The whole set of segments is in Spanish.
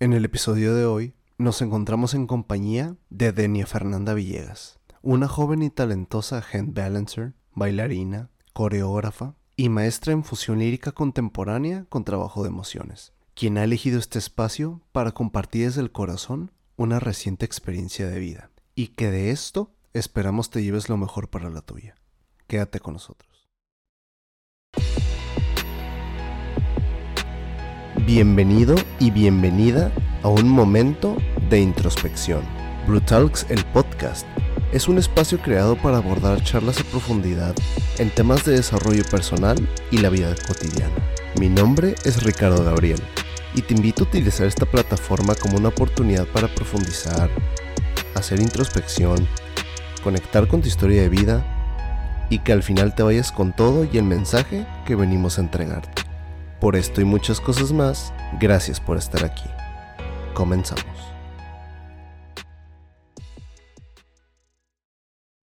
En el episodio de hoy nos encontramos en compañía de Denia Fernanda Villegas, una joven y talentosa hand balancer, bailarina, coreógrafa y maestra en fusión lírica contemporánea con trabajo de emociones, quien ha elegido este espacio para compartir desde el corazón una reciente experiencia de vida y que de esto esperamos te lleves lo mejor para la tuya. Quédate con nosotros. Bienvenido y bienvenida a un momento de introspección. Brutalks, el podcast, es un espacio creado para abordar charlas a profundidad en temas de desarrollo personal y la vida cotidiana. Mi nombre es Ricardo Gabriel y te invito a utilizar esta plataforma como una oportunidad para profundizar, hacer introspección, conectar con tu historia de vida y que al final te vayas con todo y el mensaje que venimos a entregarte. Por esto y muchas cosas más, gracias por estar aquí. Comenzamos.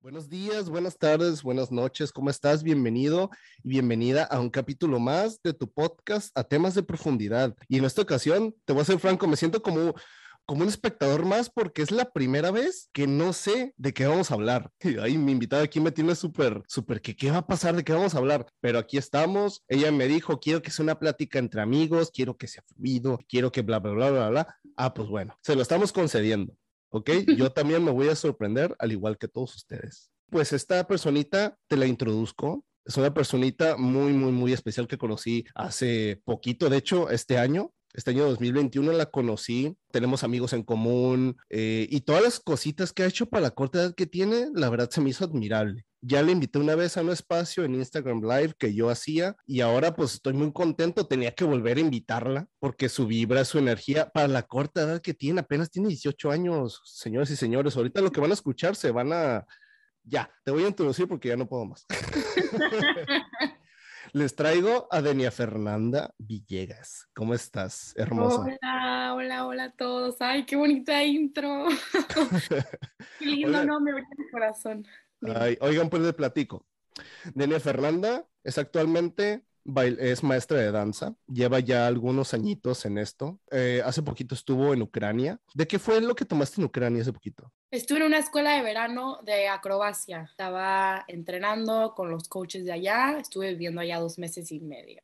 Buenos días, buenas tardes, buenas noches, ¿cómo estás? Bienvenido y bienvenida a un capítulo más de tu podcast a temas de profundidad. Y en esta ocasión, te voy a ser franco, me siento como como un espectador más porque es la primera vez que no sé de qué vamos a hablar. Ahí mi invitada aquí me tiene súper, súper, que qué va a pasar, de qué vamos a hablar. Pero aquí estamos. Ella me dijo, quiero que sea una plática entre amigos, quiero que sea fluido, quiero que bla, bla, bla, bla, bla. Ah, pues bueno, se lo estamos concediendo. ¿Ok? Yo también me voy a sorprender, al igual que todos ustedes. Pues esta personita te la introduzco. Es una personita muy, muy, muy especial que conocí hace poquito, de hecho, este año. Este año 2021 la conocí, tenemos amigos en común eh, y todas las cositas que ha hecho para la corta edad que tiene, la verdad se me hizo admirable. Ya le invité una vez a un espacio en Instagram Live que yo hacía y ahora pues estoy muy contento, tenía que volver a invitarla porque su vibra, su energía para la corta edad que tiene, apenas tiene 18 años, señores y señores, ahorita lo que van a escuchar se van a... Ya, te voy a introducir porque ya no puedo más. Les traigo a Denia Fernanda Villegas. ¿Cómo estás, hermosa? Hola, hola, hola a todos. Ay, qué bonita intro. qué lindo nombre, mi corazón. Ay, oigan, pues les platico. Denia Fernanda es actualmente es maestra de danza, lleva ya algunos añitos en esto. Eh, hace poquito estuvo en Ucrania. ¿De qué fue lo que tomaste en Ucrania hace poquito? Estuve en una escuela de verano de acrobacia. Estaba entrenando con los coaches de allá. Estuve viviendo allá dos meses y medio.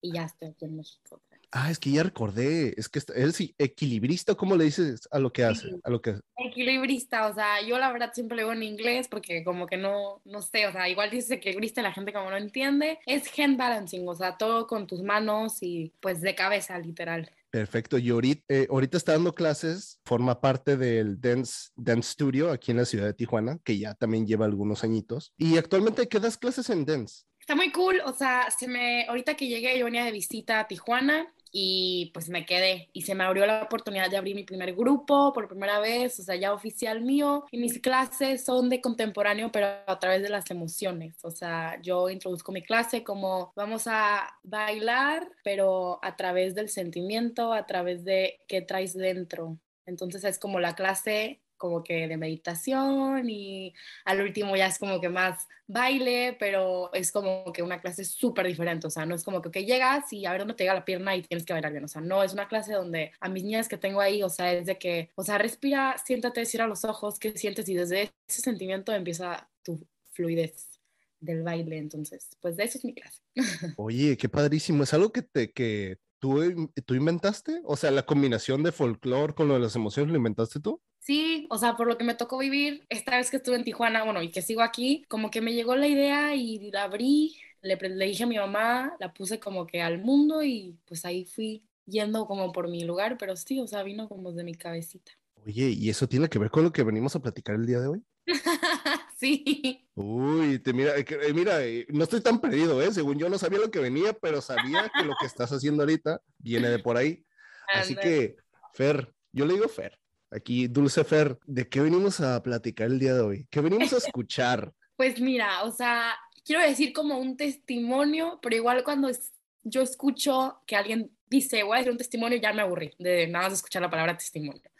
Y ya estoy aquí en México. Ah, es que ya recordé, es que él sí, equilibrista, ¿cómo le dices a lo que hace? A lo que... Equilibrista, o sea, yo la verdad siempre le digo en inglés porque como que no, no sé, o sea, igual dices equilibrista la gente como no entiende, es hand balancing, o sea, todo con tus manos y pues de cabeza, literal. Perfecto, y ahorita, eh, ahorita está dando clases, forma parte del Dance, Dance Studio aquí en la ciudad de Tijuana, que ya también lleva algunos añitos. Y actualmente, ¿qué das clases en Dance? Está muy cool, o sea, se me, ahorita que llegué yo venía de visita a Tijuana y pues me quedé. Y se me abrió la oportunidad de abrir mi primer grupo por primera vez, o sea, ya oficial mío. Y mis clases son de contemporáneo pero a través de las emociones, o sea, yo introduzco mi clase como vamos a bailar pero a través del sentimiento, a través de qué traes dentro. Entonces es como la clase como que de meditación y al último ya es como que más baile, pero es como que una clase súper diferente, o sea, no es como que llegas y a ver dónde te llega la pierna y tienes que bailar bien, o sea, no, es una clase donde a mis niñas que tengo ahí, o sea, es de que, o sea, respira, siéntate, cierra los ojos, qué sientes y desde ese sentimiento empieza tu fluidez del baile, entonces, pues de eso es mi clase. Oye, qué padrísimo, es algo que te, que tú, tú inventaste, o sea, la combinación de folclore con lo de las emociones, ¿lo inventaste tú? Sí, o sea, por lo que me tocó vivir esta vez que estuve en Tijuana, bueno, y que sigo aquí, como que me llegó la idea y la abrí, le, le dije a mi mamá, la puse como que al mundo y pues ahí fui yendo como por mi lugar, pero sí, o sea, vino como de mi cabecita. Oye, ¿y eso tiene que ver con lo que venimos a platicar el día de hoy? sí. Uy, te mira, eh, eh, mira, eh, no estoy tan perdido, ¿eh? Según yo no sabía lo que venía, pero sabía que lo que estás haciendo ahorita viene de por ahí. Así que, Fer, yo le digo Fer, Aquí, Dulce Fer, ¿de qué venimos a platicar el día de hoy? ¿Qué venimos a escuchar? Pues mira, o sea, quiero decir como un testimonio, pero igual cuando yo escucho que alguien dice, voy a decir un testimonio, ya me aburrí de nada más escuchar la palabra testimonio.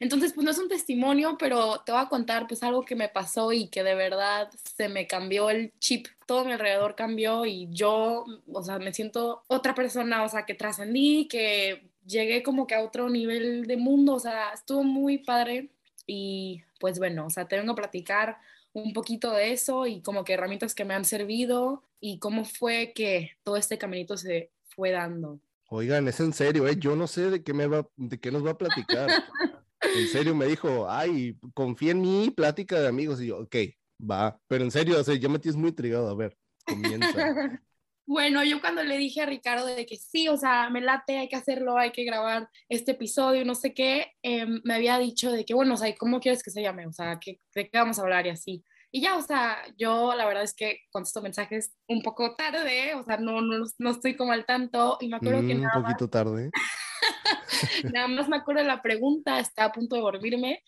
Entonces, pues no es un testimonio, pero te voy a contar pues algo que me pasó y que de verdad se me cambió el chip, todo mi alrededor cambió y yo, o sea, me siento otra persona, o sea, que trascendí, que llegué como que a otro nivel de mundo, o sea, estuvo muy padre y pues bueno, o sea, te vengo a platicar un poquito de eso y como que herramientas que me han servido y cómo fue que todo este caminito se fue dando. Oigan, es en serio, ¿eh? yo no sé de qué, me va, de qué nos va a platicar. en serio, me dijo, ay, confía en mí, plática de amigos. Y yo, ok, va. Pero en serio, o sea, ya me tienes muy intrigado. A ver, comienza. Bueno, yo cuando le dije a Ricardo de que sí, o sea, me late, hay que hacerlo, hay que grabar este episodio, no sé qué, em, me había dicho de que, bueno, o sea, ¿cómo quieres que se llame? O sea, ¿qué, ¿de qué vamos a hablar y así? Y ya, o sea, yo la verdad es que contesto mensajes un poco tarde, o sea, no, no, no estoy como al tanto y me acuerdo que... Mm, nada un poquito tarde. nada más me acuerdo de la pregunta, estaba a punto de dormirme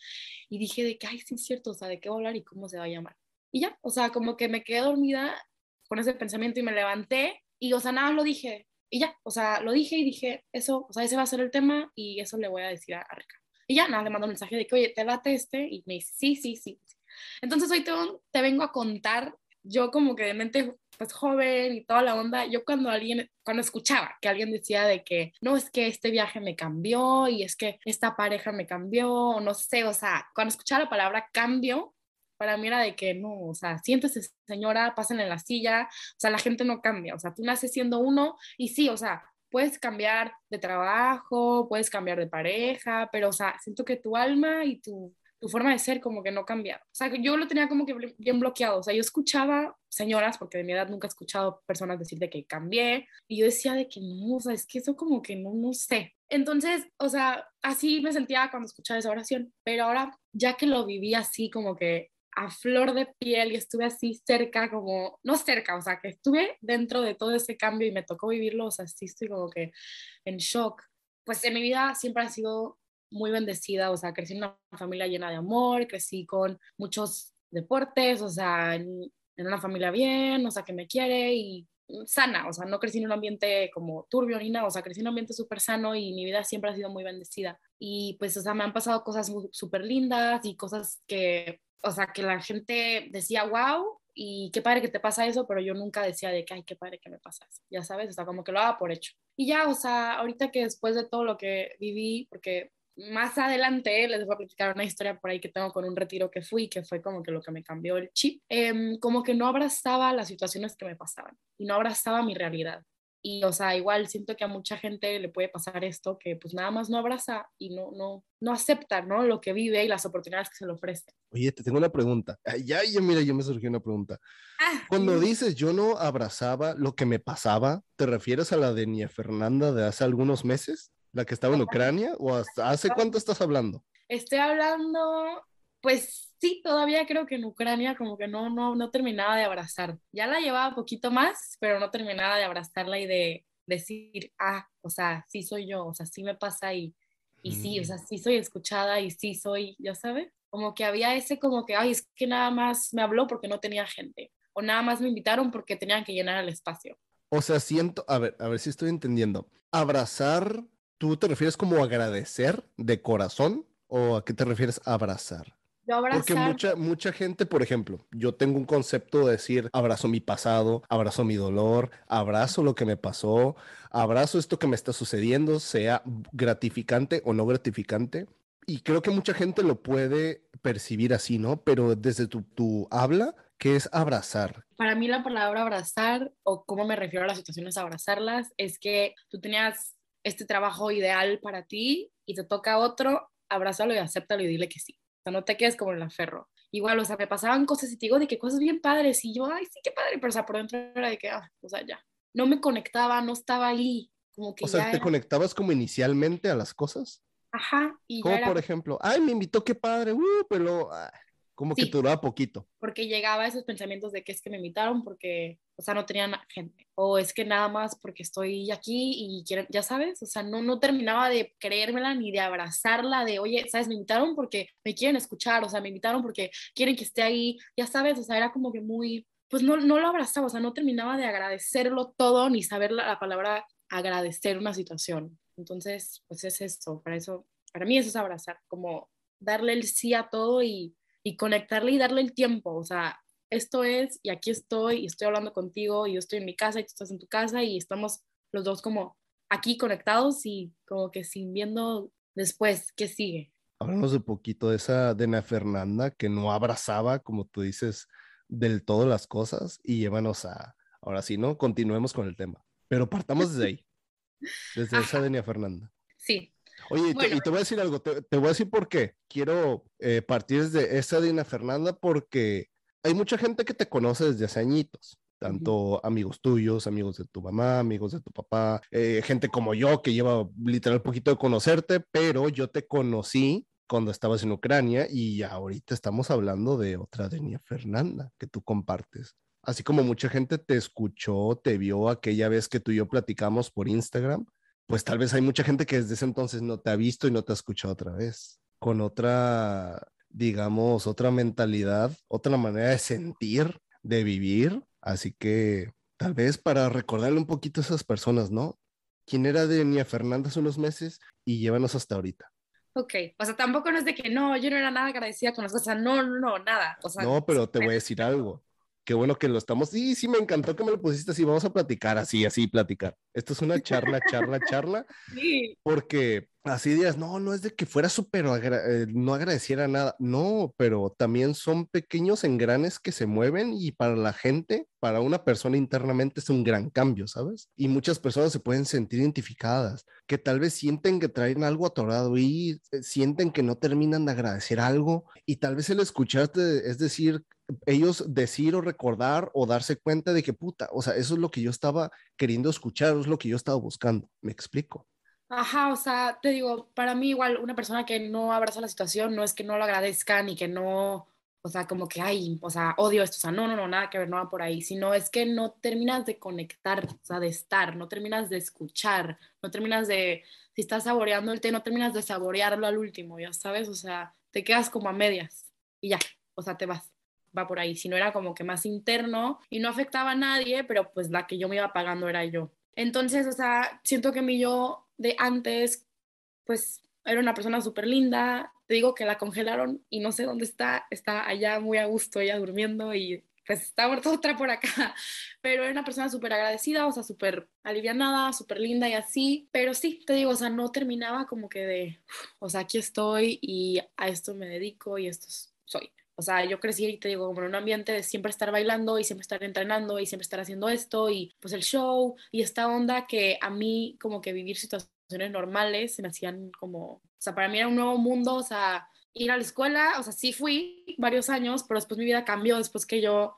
y dije de que, ay, sí es cierto, o sea, de qué voy a hablar y cómo se va a llamar. Y ya, o sea, como que me quedé dormida con ese pensamiento y me levanté y, o sea, nada lo dije. Y ya, o sea, lo dije y dije, eso, o sea, ese va a ser el tema y eso le voy a decir a, a Ricardo. Y ya, nada, le mando un mensaje de que, oye, te late este y me dice, sí, sí, sí. Entonces hoy te, te vengo a contar, yo como que de mente pues joven y toda la onda, yo cuando alguien, cuando escuchaba que alguien decía de que no es que este viaje me cambió y es que esta pareja me cambió, o no sé, o sea, cuando escuchaba la palabra cambio, para mí era de que no, o sea, siéntese señora, pasen en la silla, o sea, la gente no cambia, o sea, tú naces siendo uno y sí, o sea, puedes cambiar de trabajo, puedes cambiar de pareja, pero, o sea, siento que tu alma y tu, tu forma de ser como que no cambia. O sea, yo lo tenía como que bien bloqueado, o sea, yo escuchaba señoras, porque de mi edad nunca he escuchado personas decir de que cambié, y yo decía de que no, o sea, es que eso como que no, no sé. Entonces, o sea, así me sentía cuando escuchaba esa oración, pero ahora ya que lo viví así como que a flor de piel y estuve así cerca, como, no cerca, o sea, que estuve dentro de todo ese cambio y me tocó vivirlo, o sea, sí estoy como que en shock. Pues en mi vida siempre ha sido muy bendecida, o sea, crecí en una familia llena de amor, crecí con muchos deportes, o sea, en, en una familia bien, o sea, que me quiere y sana, o sea, no crecí en un ambiente como turbio ni nada, o sea, crecí en un ambiente súper sano y mi vida siempre ha sido muy bendecida. Y pues, o sea, me han pasado cosas súper lindas y cosas que o sea, que la gente decía, wow, y qué padre que te pasa eso, pero yo nunca decía de que, ay, qué padre que me pasa eso, ya sabes, o sea, como que lo haga por hecho. Y ya, o sea, ahorita que después de todo lo que viví, porque más adelante les voy a platicar una historia por ahí que tengo con un retiro que fui, que fue como que lo que me cambió el chip, eh, como que no abrazaba las situaciones que me pasaban y no abrazaba mi realidad. Y, o sea, igual siento que a mucha gente le puede pasar esto, que pues nada más no abraza y no, no, no acepta, ¿no? Lo que vive y las oportunidades que se le ofrecen. Oye, te tengo una pregunta. ya, ya, mira, yo me surgió una pregunta. Ah, Cuando dices yo no abrazaba lo que me pasaba, ¿te refieres a la de Nia Fernanda de hace algunos meses? ¿La que estaba en Ucrania? ¿O hasta, hace cuánto estás hablando? Estoy hablando, pues sí, todavía creo que en Ucrania como que no, no, no terminaba de abrazar. Ya la llevaba poquito más, pero no terminaba de abrazarla y de decir, ah, o sea, sí soy yo, o sea, sí me pasa y, y sí, o sea, sí soy escuchada y sí soy, ya sabes, como que había ese como que, ay, es que nada más me habló porque no tenía gente, o nada más me invitaron porque tenían que llenar el espacio. O sea, siento, a ver, a ver si estoy entendiendo. Abrazar, ¿tú te refieres como agradecer de corazón o a qué te refieres abrazar? Porque mucha, mucha gente, por ejemplo, yo tengo un concepto de decir, abrazo mi pasado, abrazo mi dolor, abrazo lo que me pasó, abrazo esto que me está sucediendo, sea gratificante o no gratificante. Y creo que mucha gente lo puede percibir así, ¿no? Pero desde tu, tu habla, ¿qué es abrazar? Para mí la palabra abrazar, o cómo me refiero a las situaciones abrazarlas, es que tú tenías este trabajo ideal para ti y te toca otro, abrázalo y acéptalo y dile que sí sea, no te quedes como en la ferro. Igual, o sea, me pasaban cosas y te digo de que cosas bien padres y yo, ay, sí, qué padre, pero o sea, por dentro era de que, ah, o sea, ya. No me conectaba, no estaba ahí. Como que o sea, ¿te conectabas como inicialmente a las cosas? Ajá. Y como por ejemplo, ay, me invitó, qué padre, uh, pero ah, como que duraba poquito. Porque llegaba a esos pensamientos de que es que me invitaron porque, o sea, no tenían gente. O es que nada más porque estoy aquí y quieren, ya sabes, o sea, no, no terminaba de creérmela ni de abrazarla, de, oye, sabes, me invitaron porque me quieren escuchar, o sea, me invitaron porque quieren que esté ahí, ya sabes, o sea, era como que muy, pues no, no lo abrazaba, o sea, no terminaba de agradecerlo todo ni saber la, la palabra agradecer una situación. Entonces, pues es eso, para eso, para mí eso es abrazar, como darle el sí a todo y y conectarle y darle el tiempo, o sea, esto es y aquí estoy y estoy hablando contigo y yo estoy en mi casa y tú estás en tu casa y estamos los dos como aquí conectados y como que sin viendo después qué sigue. Hablamos un poquito de esa Dena Fernanda que no abrazaba, como tú dices, del todo las cosas y llévanos a, ahora sí, ¿no? Continuemos con el tema. Pero partamos desde ahí, desde esa Denia Fernanda. Sí. Oye, y, te, voy a decir algo, te, voy a decir por qué. Quiero eh, partir desde esa Denia Fernanda porque hay mucha gente que te conoce desde hace añitos tanto amigos tuyos, amigos de tu mamá, amigos de tu papá, eh, gente como yo que lleva literal poquito de conocerte, pero yo te conocí cuando estabas en Ucrania y ahorita estamos hablando de otra Denia Fernanda que tú compartes. Así como mucha gente te escuchó, te vio aquella vez que tú y yo platicamos por Instagram, pues tal vez hay mucha gente que desde ese entonces no te ha visto y no te ha escuchado otra vez, con otra, digamos, otra mentalidad, otra manera de sentir, de vivir Así que tal vez para recordarle un poquito a esas personas, ¿no? ¿Quién era Denia Fernanda hace unos meses y llévanos hasta ahorita? Ok, o sea, tampoco no es de que no, yo no era nada agradecida con las cosas, no, no, no, nada. O sea, no, pero te voy a decir algo. Qué bueno que lo estamos. Sí, sí, me encantó que me lo pusiste así. Vamos a platicar así, así, platicar. Esto es una charla, charla, charla. Sí. Porque así días, no, no es de que fuera súper, eh, no agradeciera nada, no, pero también son pequeños engranes que se mueven y para la gente, para una persona internamente es un gran cambio, ¿sabes? Y muchas personas se pueden sentir identificadas, que tal vez sienten que traen algo atorado y eh, sienten que no terminan de agradecer algo y tal vez el escucharte, es decir, ellos decir o recordar o darse cuenta de que puta, o sea, eso es lo que yo estaba queriendo escuchar, es lo que yo estaba buscando, me explico. Ajá, o sea, te digo, para mí igual una persona que no abraza la situación no es que no lo agradezca ni que no, o sea, como que, ay, o sea, odio esto, o sea, no, no, no, nada que ver, no va por ahí, sino es que no terminas de conectar, o sea, de estar, no terminas de escuchar, no terminas de, si estás saboreando el té, no terminas de saborearlo al último, ya sabes, o sea, te quedas como a medias y ya, o sea, te vas, va por ahí, si no era como que más interno y no afectaba a nadie, pero pues la que yo me iba pagando era yo. Entonces, o sea, siento que mi yo de antes, pues era una persona súper linda. Te digo que la congelaron y no sé dónde está. Está allá muy a gusto, ella durmiendo y pues está muerta otra por acá. Pero era una persona súper agradecida, o sea, súper alivianada, súper linda y así. Pero sí, te digo, o sea, no terminaba como que de, o sea, aquí estoy y a esto me dedico y esto soy. O sea, yo crecí, y te digo, como en un ambiente de siempre estar bailando y siempre estar entrenando y siempre estar haciendo esto y pues el show y esta onda que a mí como que vivir situaciones normales se me hacían como, o sea, para mí era un nuevo mundo, o sea, ir a la escuela, o sea, sí fui varios años, pero después mi vida cambió después que yo,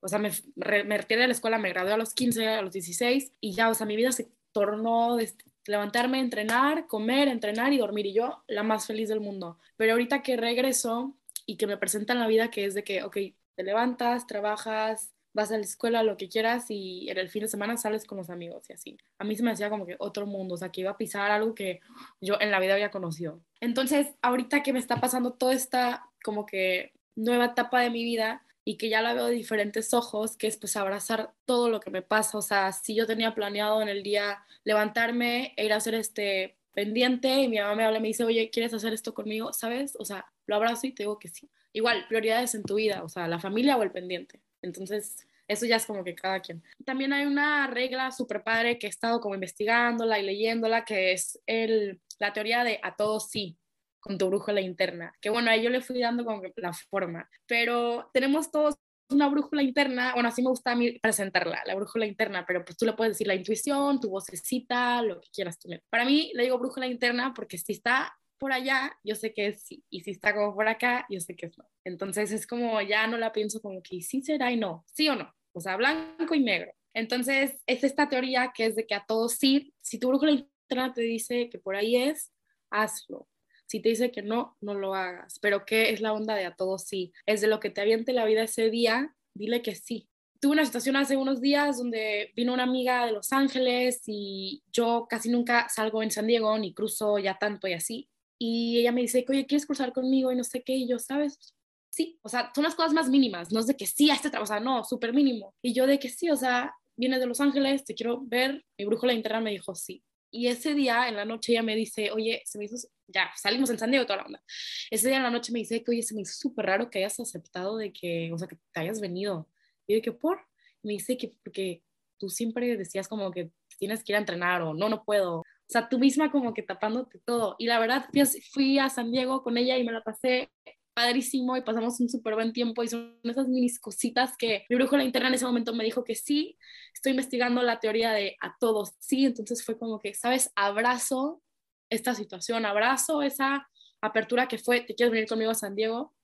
o sea, me, me retiré de la escuela, me gradué a los 15, a los 16 y ya, o sea, mi vida se tornó de levantarme, entrenar, comer, entrenar y dormir y yo la más feliz del mundo. Pero ahorita que regreso, y que me presentan la vida que es de que, ok, te levantas, trabajas, vas a la escuela, lo que quieras y en el fin de semana sales con los amigos y así. A mí se me hacía como que otro mundo, o sea, que iba a pisar algo que yo en la vida había conocido. Entonces, ahorita que me está pasando toda esta como que nueva etapa de mi vida y que ya la veo de diferentes ojos, que es pues abrazar todo lo que me pasa, o sea, si yo tenía planeado en el día levantarme e ir a hacer este pendiente y mi mamá me habla y me dice, oye, ¿quieres hacer esto conmigo? ¿Sabes? O sea, lo abrazo y te digo que sí. Igual, prioridades en tu vida, o sea, la familia o el pendiente. Entonces, eso ya es como que cada quien. También hay una regla súper padre que he estado como investigándola y leyéndola, que es el, la teoría de a todos sí, con tu brújula interna. Que bueno, ahí yo le fui dando como que la forma, pero tenemos todos una brújula interna, bueno, así me gusta a mí presentarla, la brújula interna, pero pues tú le puedes decir la intuición, tu vocecita, lo que quieras tú. Para mí le digo brújula interna porque si está por allá, yo sé que es sí, y si está como por acá, yo sé que es no. Entonces es como ya no la pienso como que sí será y no, sí o no, o sea, blanco y negro. Entonces es esta teoría que es de que a todos sí, si tu brújula interna te dice que por ahí es, hazlo. Si te dice que no, no lo hagas. Pero ¿qué es la onda de a todos sí? Es de lo que te aviente la vida ese día, dile que sí. Tuve una situación hace unos días donde vino una amiga de Los Ángeles y yo casi nunca salgo en San Diego ni cruzo ya tanto y así. Y ella me dice, oye, ¿quieres cruzar conmigo? Y no sé qué. Y yo, ¿sabes? Sí, o sea, son las cosas más mínimas, no es de que sí a este trabajo, o sea, no, súper mínimo. Y yo de que sí, o sea, viene de Los Ángeles, te quiero ver. Mi brújula interna me dijo sí. Y ese día, en la noche, ella me dice, oye, se me hizo, ya, salimos en San Diego, toda la onda. Ese día en la noche me dice que, oye, se me súper raro que hayas aceptado de que, o sea, que te hayas venido. Y de que, ¿por? Me dice que porque tú siempre decías como que tienes que ir a entrenar o no, no puedo. O sea, tú misma como que tapándote todo. Y la verdad, fui a San Diego con ella y me la pasé padrísimo y pasamos un súper buen tiempo y son esas minis cositas que mi brujo la interna en ese momento me dijo que sí, estoy investigando la teoría de a todos, sí, entonces fue como que, ¿sabes? Abrazo esta situación, abrazo esa apertura que fue, ¿te quieres venir conmigo a San Diego?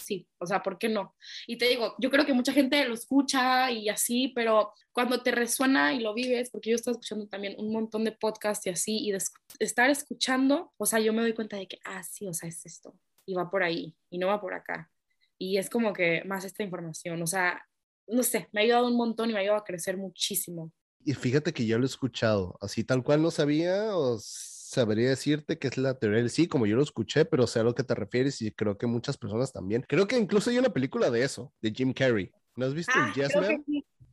sí, o sea, ¿por qué no? Y te digo, yo creo que mucha gente lo escucha y así, pero cuando te resuena y lo vives, porque yo estoy escuchando también un montón de podcasts y así, y estar escuchando, o sea, yo me doy cuenta de que, ah, sí, o sea, es esto, y va por ahí, y no va por acá. Y es como que más esta información, o sea, no sé, me ha ayudado un montón y me ha ayudado a crecer muchísimo. Y fíjate que yo lo he escuchado, así tal cual no sabía, o sabría decirte que es la teoría del sí, como yo lo escuché, pero sé a lo que te refieres y creo que muchas personas también. Creo que incluso hay una película de eso, de Jim Carrey. ¿No has visto ah, Yes Man?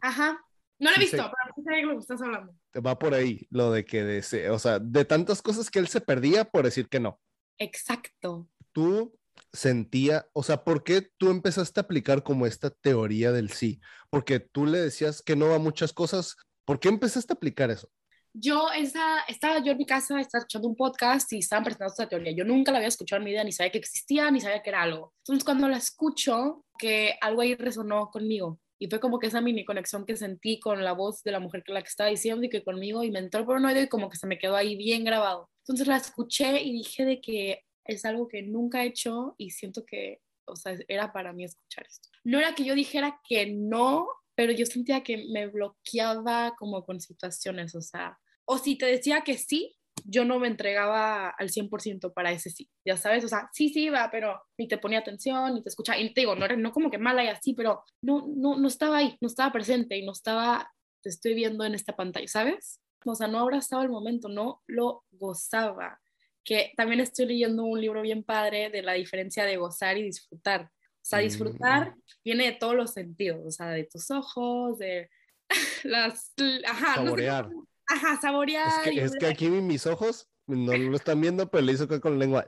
Ajá. No lo he visto, pero sé de lo que estás hablando. Va por ahí, lo de que, de, o sea, de tantas cosas que él se perdía por decir que no. Exacto. Tú sentía, o sea, ¿por qué tú empezaste a aplicar como esta teoría del sí? Porque tú le decías que no a muchas cosas. ¿Por qué empezaste a aplicar eso? Yo estaba yo en mi casa, estaba escuchando un podcast y estaban presentando esta teoría. Yo nunca la había escuchado en mi vida, ni sabía que existía, ni sabía que era algo. Entonces cuando la escucho, que algo ahí resonó conmigo. Y fue como que esa mini conexión que sentí con la voz de la mujer que la que estaba diciendo y que conmigo y me entró por un oído y como que se me quedó ahí bien grabado. Entonces la escuché y dije de que es algo que nunca he hecho y siento que, o sea, era para mí escuchar esto. No era que yo dijera que no, pero yo sentía que me bloqueaba como con situaciones, o sea, o si te decía que sí, yo no me entregaba al 100% para ese sí, ya sabes, o sea, sí, sí iba, pero ni te ponía atención, ni te escuchaba, y te digo, no, no como que mala y así, pero no, no, no estaba ahí, no estaba presente y no estaba, te estoy viendo en esta pantalla, ¿sabes? O sea, no abrazaba el momento, no lo gozaba, que también estoy leyendo un libro bien padre de la diferencia de gozar y disfrutar. O sea, disfrutar mm. viene de todos los sentidos, o sea, de tus ojos, de las... Ajá, Saborear. Ajá, saborear. Es que, aquí mis ojos no lo están viendo, pero le hizo que con lengua.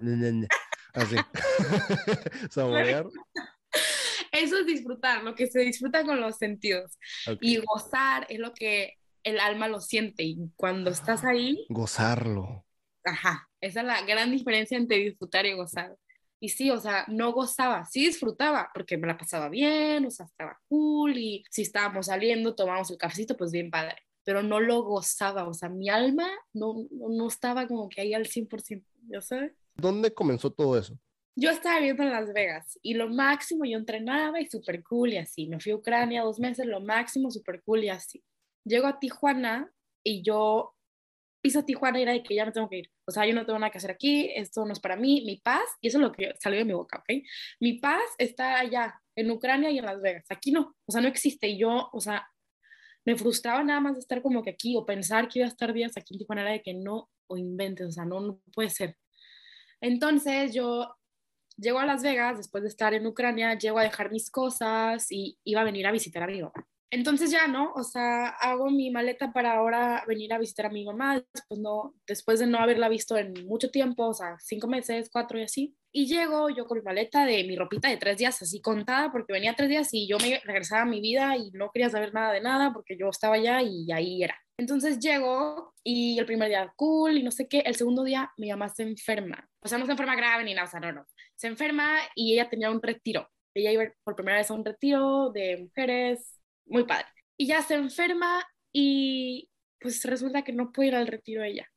Así. saborear. Eso es disfrutar, lo que se disfruta con los sentidos. Y gozar es lo que el alma lo siente. Y cuando estás ahí. Gozarlo. Ajá. Esa es la gran diferencia entre disfrutar y gozar. Y sí, o sea, no gozaba, sí disfrutaba, porque me la pasaba bien, o sea, estaba cool, y si estábamos saliendo, tomábamos el cafecito, pues bien padre pero no lo gozaba, o sea, mi alma no, no estaba como que ahí al 100%, ¿ya sabes? ¿Dónde comenzó todo eso? Yo estaba viviendo en Las Vegas y lo máximo yo entrenaba y súper cool y así. Me fui a Ucrania dos meses, lo máximo súper cool y así. Llego a Tijuana y yo piso Tijuana y era de que ya me tengo que ir. O sea, yo no tengo nada que hacer aquí, esto no es para mí, mi paz, y eso es lo que salió de mi boca, ¿ok? Mi paz está allá, en Ucrania y en Las Vegas. Aquí no, o sea, no existe. Y yo, o sea, me frustraba nada más estar como que aquí o pensar que iba a estar días aquí en Tijuana era de que no o inventes, o sea, no, no puede ser. Entonces yo llego a Las Vegas después de estar en Ucrania, llego a dejar mis cosas y iba a venir a visitar a mi mamá. Entonces ya, ¿no? O sea, hago mi maleta para ahora venir a visitar a mi mamá, después, no, después de no haberla visto en mucho tiempo, o sea, cinco meses, cuatro y así. Y llego yo con mi maleta de mi ropita de tres días, así contada, porque venía tres días y yo me regresaba a mi vida y no quería saber nada de nada porque yo estaba allá y ahí era. Entonces llego y el primer día cool y no sé qué, el segundo día mi mamá se enferma. O sea, no se enferma grave ni nada, o sea, no, no. Se enferma y ella tenía un retiro. Ella iba por primera vez a un retiro de mujeres muy padre. Y ya se enferma y pues resulta que no puede ir al retiro ella.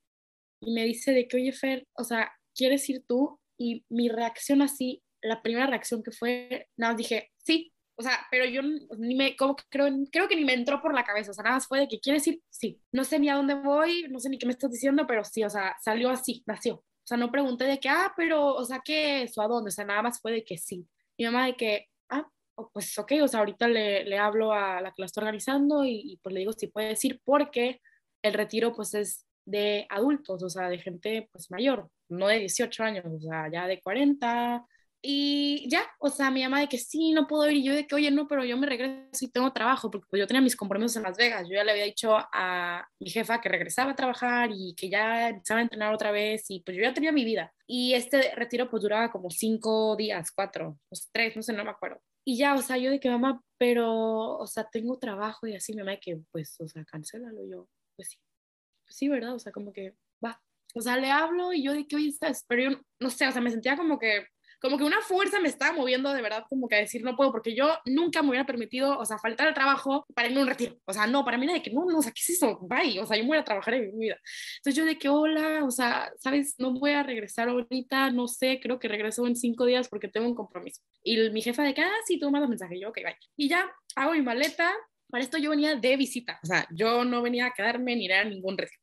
Y me dice de que, oye, Fer, o sea, ¿quieres ir tú? Y mi reacción así, la primera reacción que fue, nada, dije, sí. O sea, pero yo ni me, como que creo, creo que ni me entró por la cabeza. O sea, nada más fue de que, ¿quieres ir? Sí. No sé ni a dónde voy, no sé ni qué me estás diciendo, pero sí, o sea, salió así, nació. O sea, no pregunté de que, ah, pero, o sea, ¿qué es o a dónde? O sea, nada más fue de que sí. Mi mamá de que, ah, pues ok, o sea, ahorita le, le hablo a la que la está organizando y, pues le digo si puede decir porque el retiro pues es de adultos, o sea, de gente pues mayor, no de 18 años, o sea, ya de 40. Y ya, o sea, mi mamá de que sí, no puedo ir, y yo de que, oye, no, pero yo me regreso y tengo trabajo, porque pues yo tenía mis compromisos en Las Vegas, yo ya le había dicho a mi jefa que regresaba a trabajar y que ya empezaba a entrenar otra vez, y pues yo ya tenía mi vida. Y este retiro pues duraba como cinco días, cuatro, pues, tres, no sé, no me acuerdo. Y ya, o sea, yo de que mamá, pero, o sea, tengo trabajo y así, mi mamá de que, pues, o sea, cancélalo yo. pues sí, sí, ¿verdad? O sea, como que va. O sea, le hablo y yo de que hoy estás, pero yo no sé, o sea, me sentía como que como que una fuerza me estaba moviendo de verdad como que a decir no puedo porque yo nunca me hubiera permitido, o sea, faltar al trabajo para irme a un retiro. O sea, no, para mí era de que no, no, o sea, ¿qué es eso? Bye, o sea, yo me voy a trabajar en mi vida. Entonces yo de que hola, o sea, sabes, no voy a regresar ahorita, no sé, creo que regreso en cinco días porque tengo un compromiso. Y mi jefa de que, ah, sí, tú mandas mensaje, yo, ok, bye. Y ya hago mi maleta, para esto yo venía de visita, o sea, yo no venía a quedarme ni ir a ningún retiro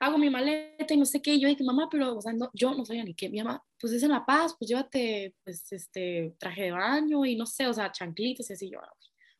hago mi maleta y no sé qué, yo dije, mamá, pero, o sea, no, yo no sabía ni qué, mi mamá, pues es en La Paz, pues llévate, pues, este, traje de baño y no sé, o sea, chanclitos y así, yo,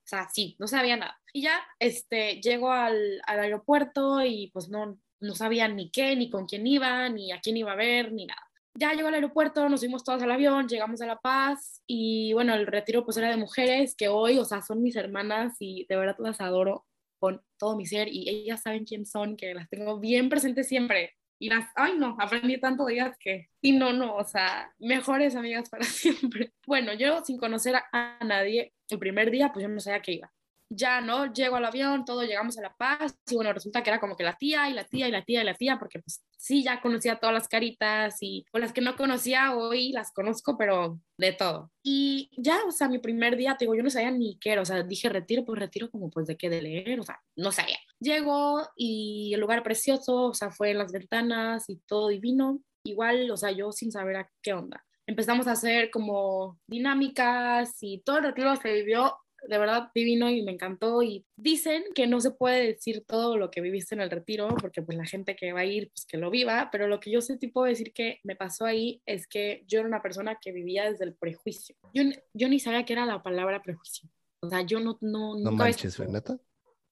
o sea, sí, no sabía nada. Y ya, este, llego al, al aeropuerto y pues no, no sabía ni qué, ni con quién iba, ni a quién iba a ver, ni nada. Ya llegó al aeropuerto, nos fuimos todos al avión, llegamos a La Paz y bueno, el retiro pues era de mujeres que hoy, o sea, son mis hermanas y de verdad las adoro con todo mi ser y ellas saben quién son, que las tengo bien presentes siempre. Y las, ay no, aprendí tanto de ellas que, y no, no, o sea, mejores amigas para siempre. Bueno, yo sin conocer a nadie, el primer día, pues yo no sabía qué iba ya, ¿no? Llego al avión, todo, llegamos a La Paz y bueno, resulta que era como que la tía y la tía y la tía y la tía, porque pues sí, ya conocía todas las caritas y las que no conocía hoy las conozco, pero de todo. Y ya, o sea, mi primer día, te digo, yo no sabía ni qué era, o sea, dije retiro, pues retiro como pues de qué de leer, o sea, no sabía. Llego y el lugar precioso, o sea, fue en las ventanas y todo divino, igual, o sea, yo sin saber a qué onda empezamos a hacer como dinámicas y todo el retiro se vivió de verdad divino y me encantó. Y dicen que no se puede decir todo lo que viviste en el retiro, porque pues la gente que va a ir, pues que lo viva, pero lo que yo sé tipo decir que me pasó ahí es que yo era una persona que vivía desde el prejuicio. Yo, yo ni sabía qué era la palabra prejuicio. O sea, yo no... No, no manches, ¿neta?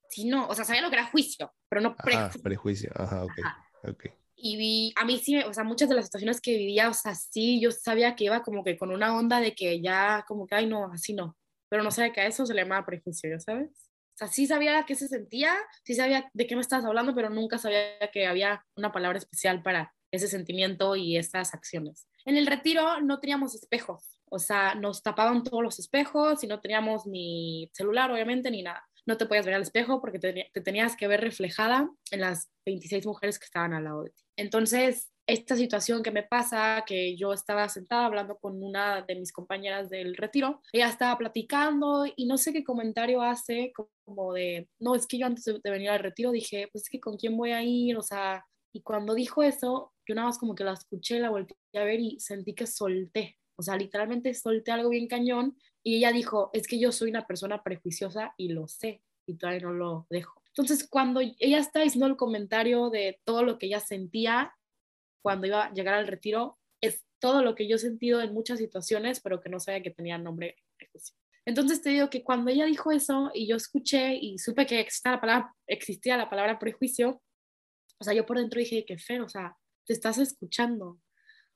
Sí, no, o sea, sabía lo que era juicio, pero no prejuicio. prejuicio, ajá, ok, ok y vi, a mí sí, o sea, muchas de las situaciones que vivía, o sea, sí, yo sabía que iba como que con una onda de que ya, como que, ay, no, así no, pero no sabía que a eso se le llamaba prejuicio, ¿sabes? O sea, sí sabía qué se sentía, sí sabía de qué me estabas hablando, pero nunca sabía que había una palabra especial para ese sentimiento y estas acciones. En el retiro no teníamos espejos, o sea, nos tapaban todos los espejos y no teníamos ni celular, obviamente, ni nada. No te podías ver al espejo porque te, te tenías que ver reflejada en las 26 mujeres que estaban al lado de ti. Entonces, esta situación que me pasa, que yo estaba sentada hablando con una de mis compañeras del retiro, ella estaba platicando y no sé qué comentario hace como de, no, es que yo antes de venir al retiro dije, pues es que con quién voy a ir, o sea, y cuando dijo eso, yo nada más como que la escuché, la volteé a ver y sentí que solté, o sea, literalmente solté algo bien cañón y ella dijo, es que yo soy una persona prejuiciosa y lo sé y todavía no lo dejo. Entonces, cuando ella está diciendo el comentario de todo lo que ella sentía, cuando iba a llegar al retiro es todo lo que yo he sentido en muchas situaciones, pero que no sabía que tenía nombre Entonces te digo que cuando ella dijo eso y yo escuché y supe que existía la palabra, existía la palabra prejuicio, o sea, yo por dentro dije, qué feo, o sea, te estás escuchando,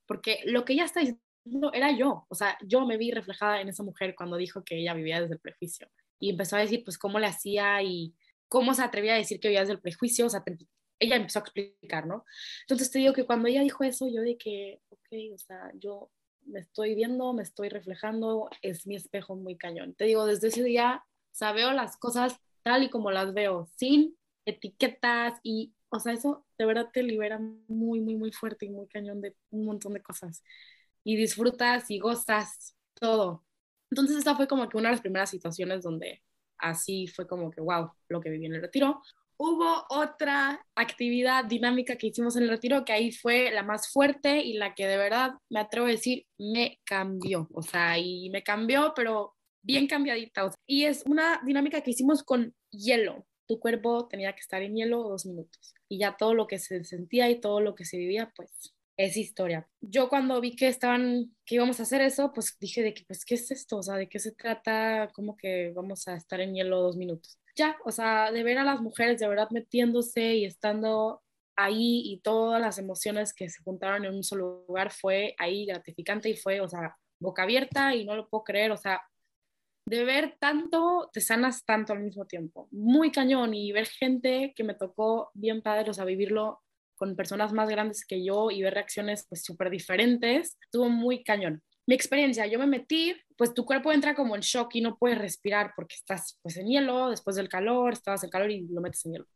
porque lo que ella está diciendo era yo, o sea, yo me vi reflejada en esa mujer cuando dijo que ella vivía desde el prejuicio. Y empezó a decir, pues, cómo le hacía y cómo se atrevía a decir que vivía desde el prejuicio, o sea, ella empezó a explicar, ¿no? Entonces te digo que cuando ella dijo eso, yo de que, ok, o sea, yo me estoy viendo, me estoy reflejando, es mi espejo muy cañón. Te digo, desde ese día, o sea, veo las cosas tal y como las veo, sin etiquetas y, o sea, eso de verdad te libera muy, muy, muy fuerte y muy cañón de un montón de cosas. Y disfrutas y gozas todo. Entonces esta fue como que una de las primeras situaciones donde así fue como que, wow, lo que viví en el retiro. Hubo otra actividad dinámica que hicimos en el retiro que ahí fue la más fuerte y la que de verdad me atrevo a decir me cambió, o sea, y me cambió, pero bien cambiadita. y es una dinámica que hicimos con hielo. Tu cuerpo tenía que estar en hielo dos minutos y ya todo lo que se sentía y todo lo que se vivía, pues es historia. Yo cuando vi que estaban, que íbamos a hacer eso, pues dije de que, pues, ¿qué es esto? O sea, ¿de qué se trata? ¿Cómo que vamos a estar en hielo dos minutos? ya, o sea, de ver a las mujeres de verdad metiéndose y estando ahí y todas las emociones que se juntaron en un solo lugar fue ahí gratificante y fue, o sea, boca abierta y no lo puedo creer, o sea, de ver tanto, te sanas tanto al mismo tiempo. Muy cañón y ver gente que me tocó bien padre, o sea, vivirlo con personas más grandes que yo y ver reacciones pues súper diferentes, estuvo muy cañón mi experiencia, yo me metí, pues tu cuerpo entra como en shock y no puedes respirar porque estás pues en hielo, después del calor, estabas en calor y lo metes en hielo.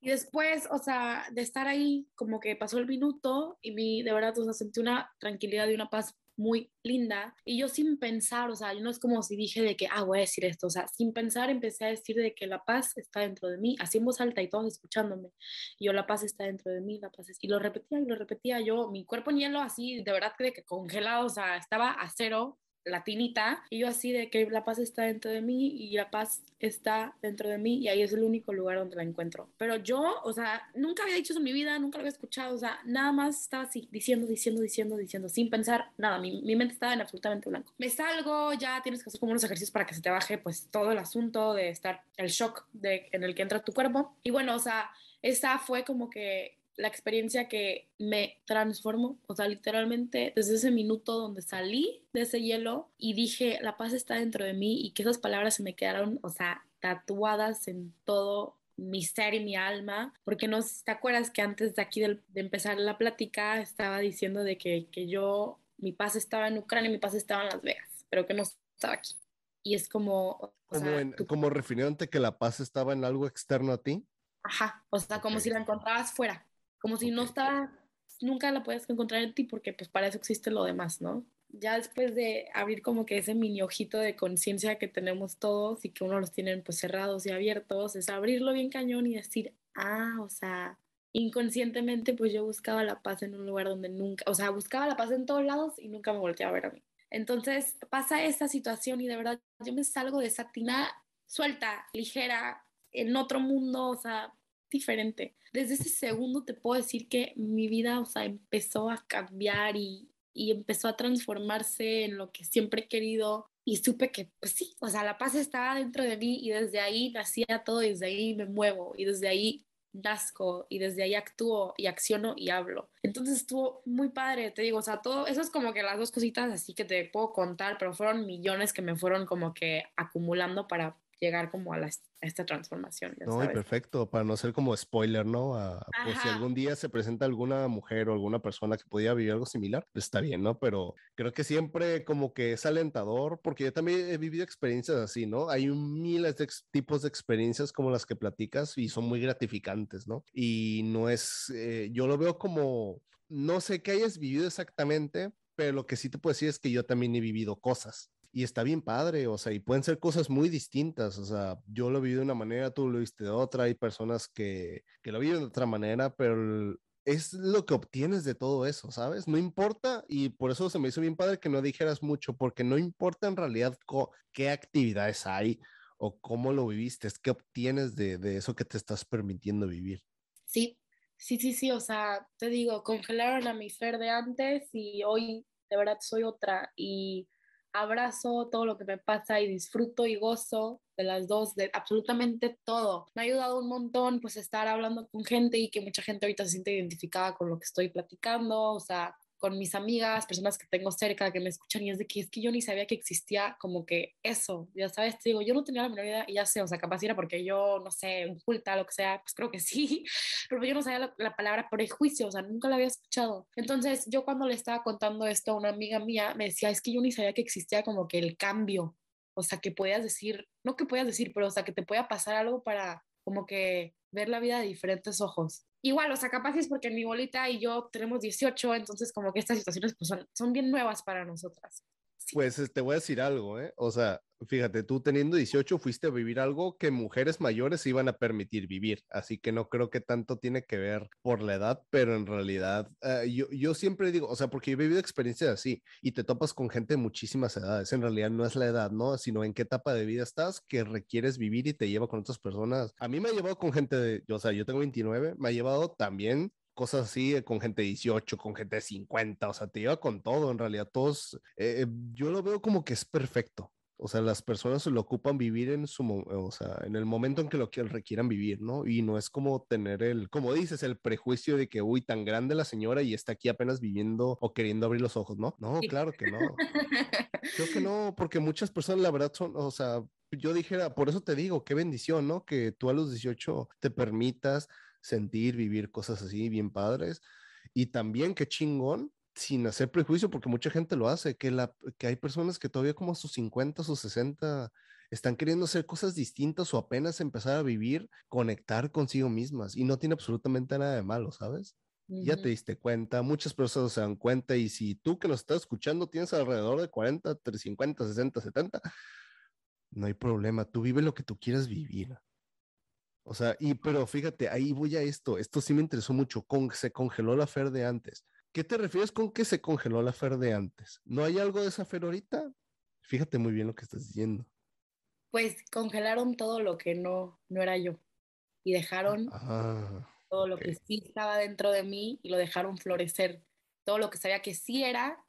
Y después, o sea, de estar ahí, como que pasó el minuto y mi, de verdad, o sentí una tranquilidad y una paz muy linda. Y yo sin pensar, o sea, no es como si dije de que, ah, voy a decir esto, o sea, sin pensar empecé a decir de que la paz está dentro de mí, así en voz alta y todos escuchándome. Y yo, la paz está dentro de mí, la paz es... Y lo repetía y lo repetía yo, mi cuerpo en hielo así, de verdad que congelado, o sea, estaba a cero latinita y yo así de que la paz está dentro de mí y la paz está dentro de mí y ahí es el único lugar donde la encuentro. Pero yo, o sea, nunca había dicho eso en mi vida, nunca lo había escuchado, o sea, nada más estaba así diciendo, diciendo, diciendo, diciendo, sin pensar nada, mi, mi mente estaba en absolutamente blanco. Me salgo, ya tienes que hacer como unos ejercicios para que se te baje pues todo el asunto de estar, el shock de, en el que entra tu cuerpo. Y bueno, o sea, esa fue como que la experiencia que me transformó, o sea, literalmente desde ese minuto donde salí de ese hielo y dije, la paz está dentro de mí y que esas palabras se me quedaron, o sea, tatuadas en todo mi ser y mi alma, porque no te acuerdas que antes de aquí de, empezar la plática estaba diciendo de que, que yo, mi paz estaba en Ucrania y mi paz estaba en Las Vegas, pero que no estaba aquí. Y es como... como, como refiriéndote que la paz estaba en algo externo a ti. Ajá, o sea, como si la encontrabas fuera como si no estaba, nunca la puedes encontrar en ti porque pues para eso existe lo demás, ¿no? Ya después de abrir como que ese mini ojito de conciencia que tenemos todos y que uno los tienen pues cerrados y abiertos, es abrirlo bien cañón y decir, ah, o sea, inconscientemente pues yo buscaba la paz en un lugar donde nunca, o sea, buscaba la paz en todos lados y nunca me volteaba a ver a mí. Entonces pasa esta situación y de verdad yo me salgo de esa tina suelta, ligera, en otro mundo, o sea, diferente. Desde ese segundo te puedo decir que mi vida, o sea, empezó a cambiar y, y empezó a transformarse en lo que siempre he querido y supe que, pues sí, o sea, la paz estaba dentro de mí y desde ahí nacía todo, y desde ahí me muevo y desde ahí nazco y desde ahí actúo y acciono y hablo. Entonces estuvo muy padre, te digo, o sea, todo eso es como que las dos cositas así que te puedo contar, pero fueron millones que me fueron como que acumulando para llegar como a, la, esta transformación. no, y perfecto, para no ser como spoiler, ¿no? A, pues si algún día se presenta alguna mujer o alguna persona que podía vivir algo similar, pues está bien, ¿no? Pero creo que siempre como que es alentador, porque yo también he vivido experiencias así, ¿no? Hay miles de tipos de experiencias como las que platicas y son muy gratificantes, ¿no? Y no es, eh, yo lo veo como, no sé qué hayas vivido exactamente, pero lo que sí te puedo decir es que yo también he vivido cosas y está bien padre, o sea, y pueden ser cosas muy distintas, o sea, yo lo vi de una manera, tú lo viste de otra, hay personas que, que lo viven de otra manera, pero es lo que obtienes de todo eso, ¿sabes? No importa, y por eso se me hizo bien padre que no dijeras mucho, porque no importa en realidad qué actividades hay o cómo lo viviste, es qué obtienes de, de eso que te estás permitiendo vivir. Sí, sí, sí, sí, o sea, te digo, congelaron a mi ser de antes y hoy de verdad soy otra y abrazo todo lo que me pasa y disfruto y gozo de las dos, de absolutamente todo. Me ha ayudado un montón pues estar hablando con gente y que mucha gente ahorita se siente identificada con lo que estoy platicando, o sea, con mis amigas, personas que tengo cerca, que me escuchan y es de que es que yo ni sabía que existía como que eso, ya sabes, te digo, yo no tenía la menor idea y ya sé, o sea, capaz era porque yo, no sé, oculta, lo que sea, pues creo que sí, pero yo no sabía la, palabra prejuicio, o sea, nunca la había escuchado. Entonces, yo cuando le estaba contando esto a una amiga mía, me decía, es que yo ni sabía que existía como que el cambio, o sea, que podías decir, no que podías decir, pero o sea, que te pueda pasar algo para como que ver la vida de diferentes ojos igual, o sea, capaz es porque mi bolita y yo tenemos 18, entonces como que estas situaciones pues, son, son bien nuevas para nosotras. Pues te este, voy a decir algo, ¿eh? O sea, fíjate, tú teniendo 18 fuiste a vivir algo que mujeres mayores iban a permitir vivir, así que no creo que tanto tiene que ver por la edad, pero en realidad eh, yo, yo siempre digo, o sea, porque he vivido experiencias así y te topas con gente de muchísimas edades, en realidad no es la edad, ¿no? Sino en qué etapa de vida estás que requieres vivir y te lleva con otras personas. A mí me ha llevado con gente de, o sea, yo tengo 29, me ha llevado también cosas así eh, con gente de 18, con gente de 50, o sea, te lleva con todo, en realidad todos, eh, yo lo veo como que es perfecto. O sea, las personas lo ocupan vivir en su, o sea, en el momento en que lo requieran vivir, ¿no? Y no es como tener el, como dices, el prejuicio de que, uy, tan grande la señora y está aquí apenas viviendo o queriendo abrir los ojos, ¿no? No, claro que no. Creo que no, porque muchas personas, la verdad, son, o sea, yo dijera, por eso te digo, qué bendición, ¿no? Que tú a los 18 te permitas sentir, vivir cosas así bien padres. Y también qué chingón, sin hacer prejuicio, porque mucha gente lo hace, que, la, que hay personas que todavía como a sus 50, sus 60 están queriendo hacer cosas distintas o apenas empezar a vivir, conectar consigo mismas y no tiene absolutamente nada de malo, ¿sabes? Ya te diste cuenta, muchas personas se dan cuenta y si tú que nos estás escuchando tienes alrededor de 40, 50, 60, 70, no hay problema, tú vive lo que tú quieras vivir. O sea, y pero fíjate, ahí voy a esto, esto sí me interesó mucho, con, se congeló la Fer de antes. ¿Qué te refieres con que se congeló la Fer de antes? ¿No hay algo de esa Fer ahorita? Fíjate muy bien lo que estás diciendo. Pues congelaron todo lo que no, no era yo y dejaron ah, todo lo que sí estaba dentro de mí y lo dejaron florecer. Todo lo que sabía que sí era,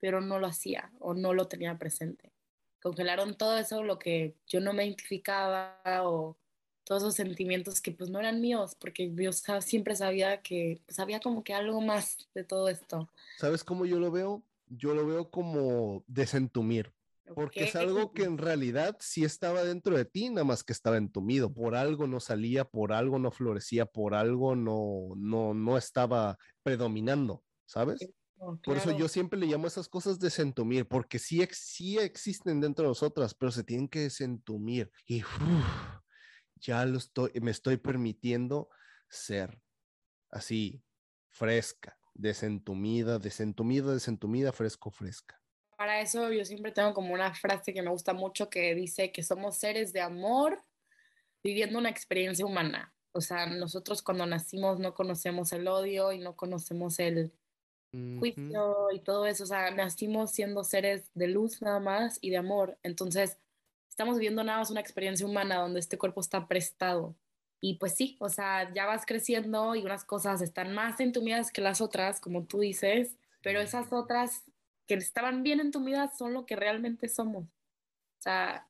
pero no lo hacía o no lo tenía presente. Congelaron todo eso, lo que yo no me identificaba o todos esos sentimientos que pues no eran míos, porque yo siempre sabía que pues, había como que algo más de todo esto. ¿Sabes cómo yo lo veo? Yo lo veo como desentumir, porque es algo que en realidad sí estaba dentro de ti, nada más que estaba entumido, por algo no salía, por algo no florecía, por algo no, no, no estaba predominando, ¿sabes? Por eso yo siempre le llamo a esas cosas desentumir, porque sí, sí existen dentro de nosotras, pero se tienen que desentumir. Y ya lo estoy, me estoy permitiendo ser así, fresca, desentumida, desentumida, desentumida, fresco, fresca. Para eso yo siempre tengo como una frase que me gusta mucho que dice que somos seres de amor viviendo una experiencia humana. O sea, nosotros cuando nacimos no conocemos el odio y no conocemos el juicio y todo eso. O sea, nacimos siendo seres de luz nada más y de amor. Entonces, estamos viviendo nada más una experiencia humana donde este cuerpo está prestado. Y pues sí, o sea, ya vas creciendo y unas cosas están más entumidas que las otras, como tú dices, pero esas otras que estaban bien entumidas son lo que realmente somos. O sea,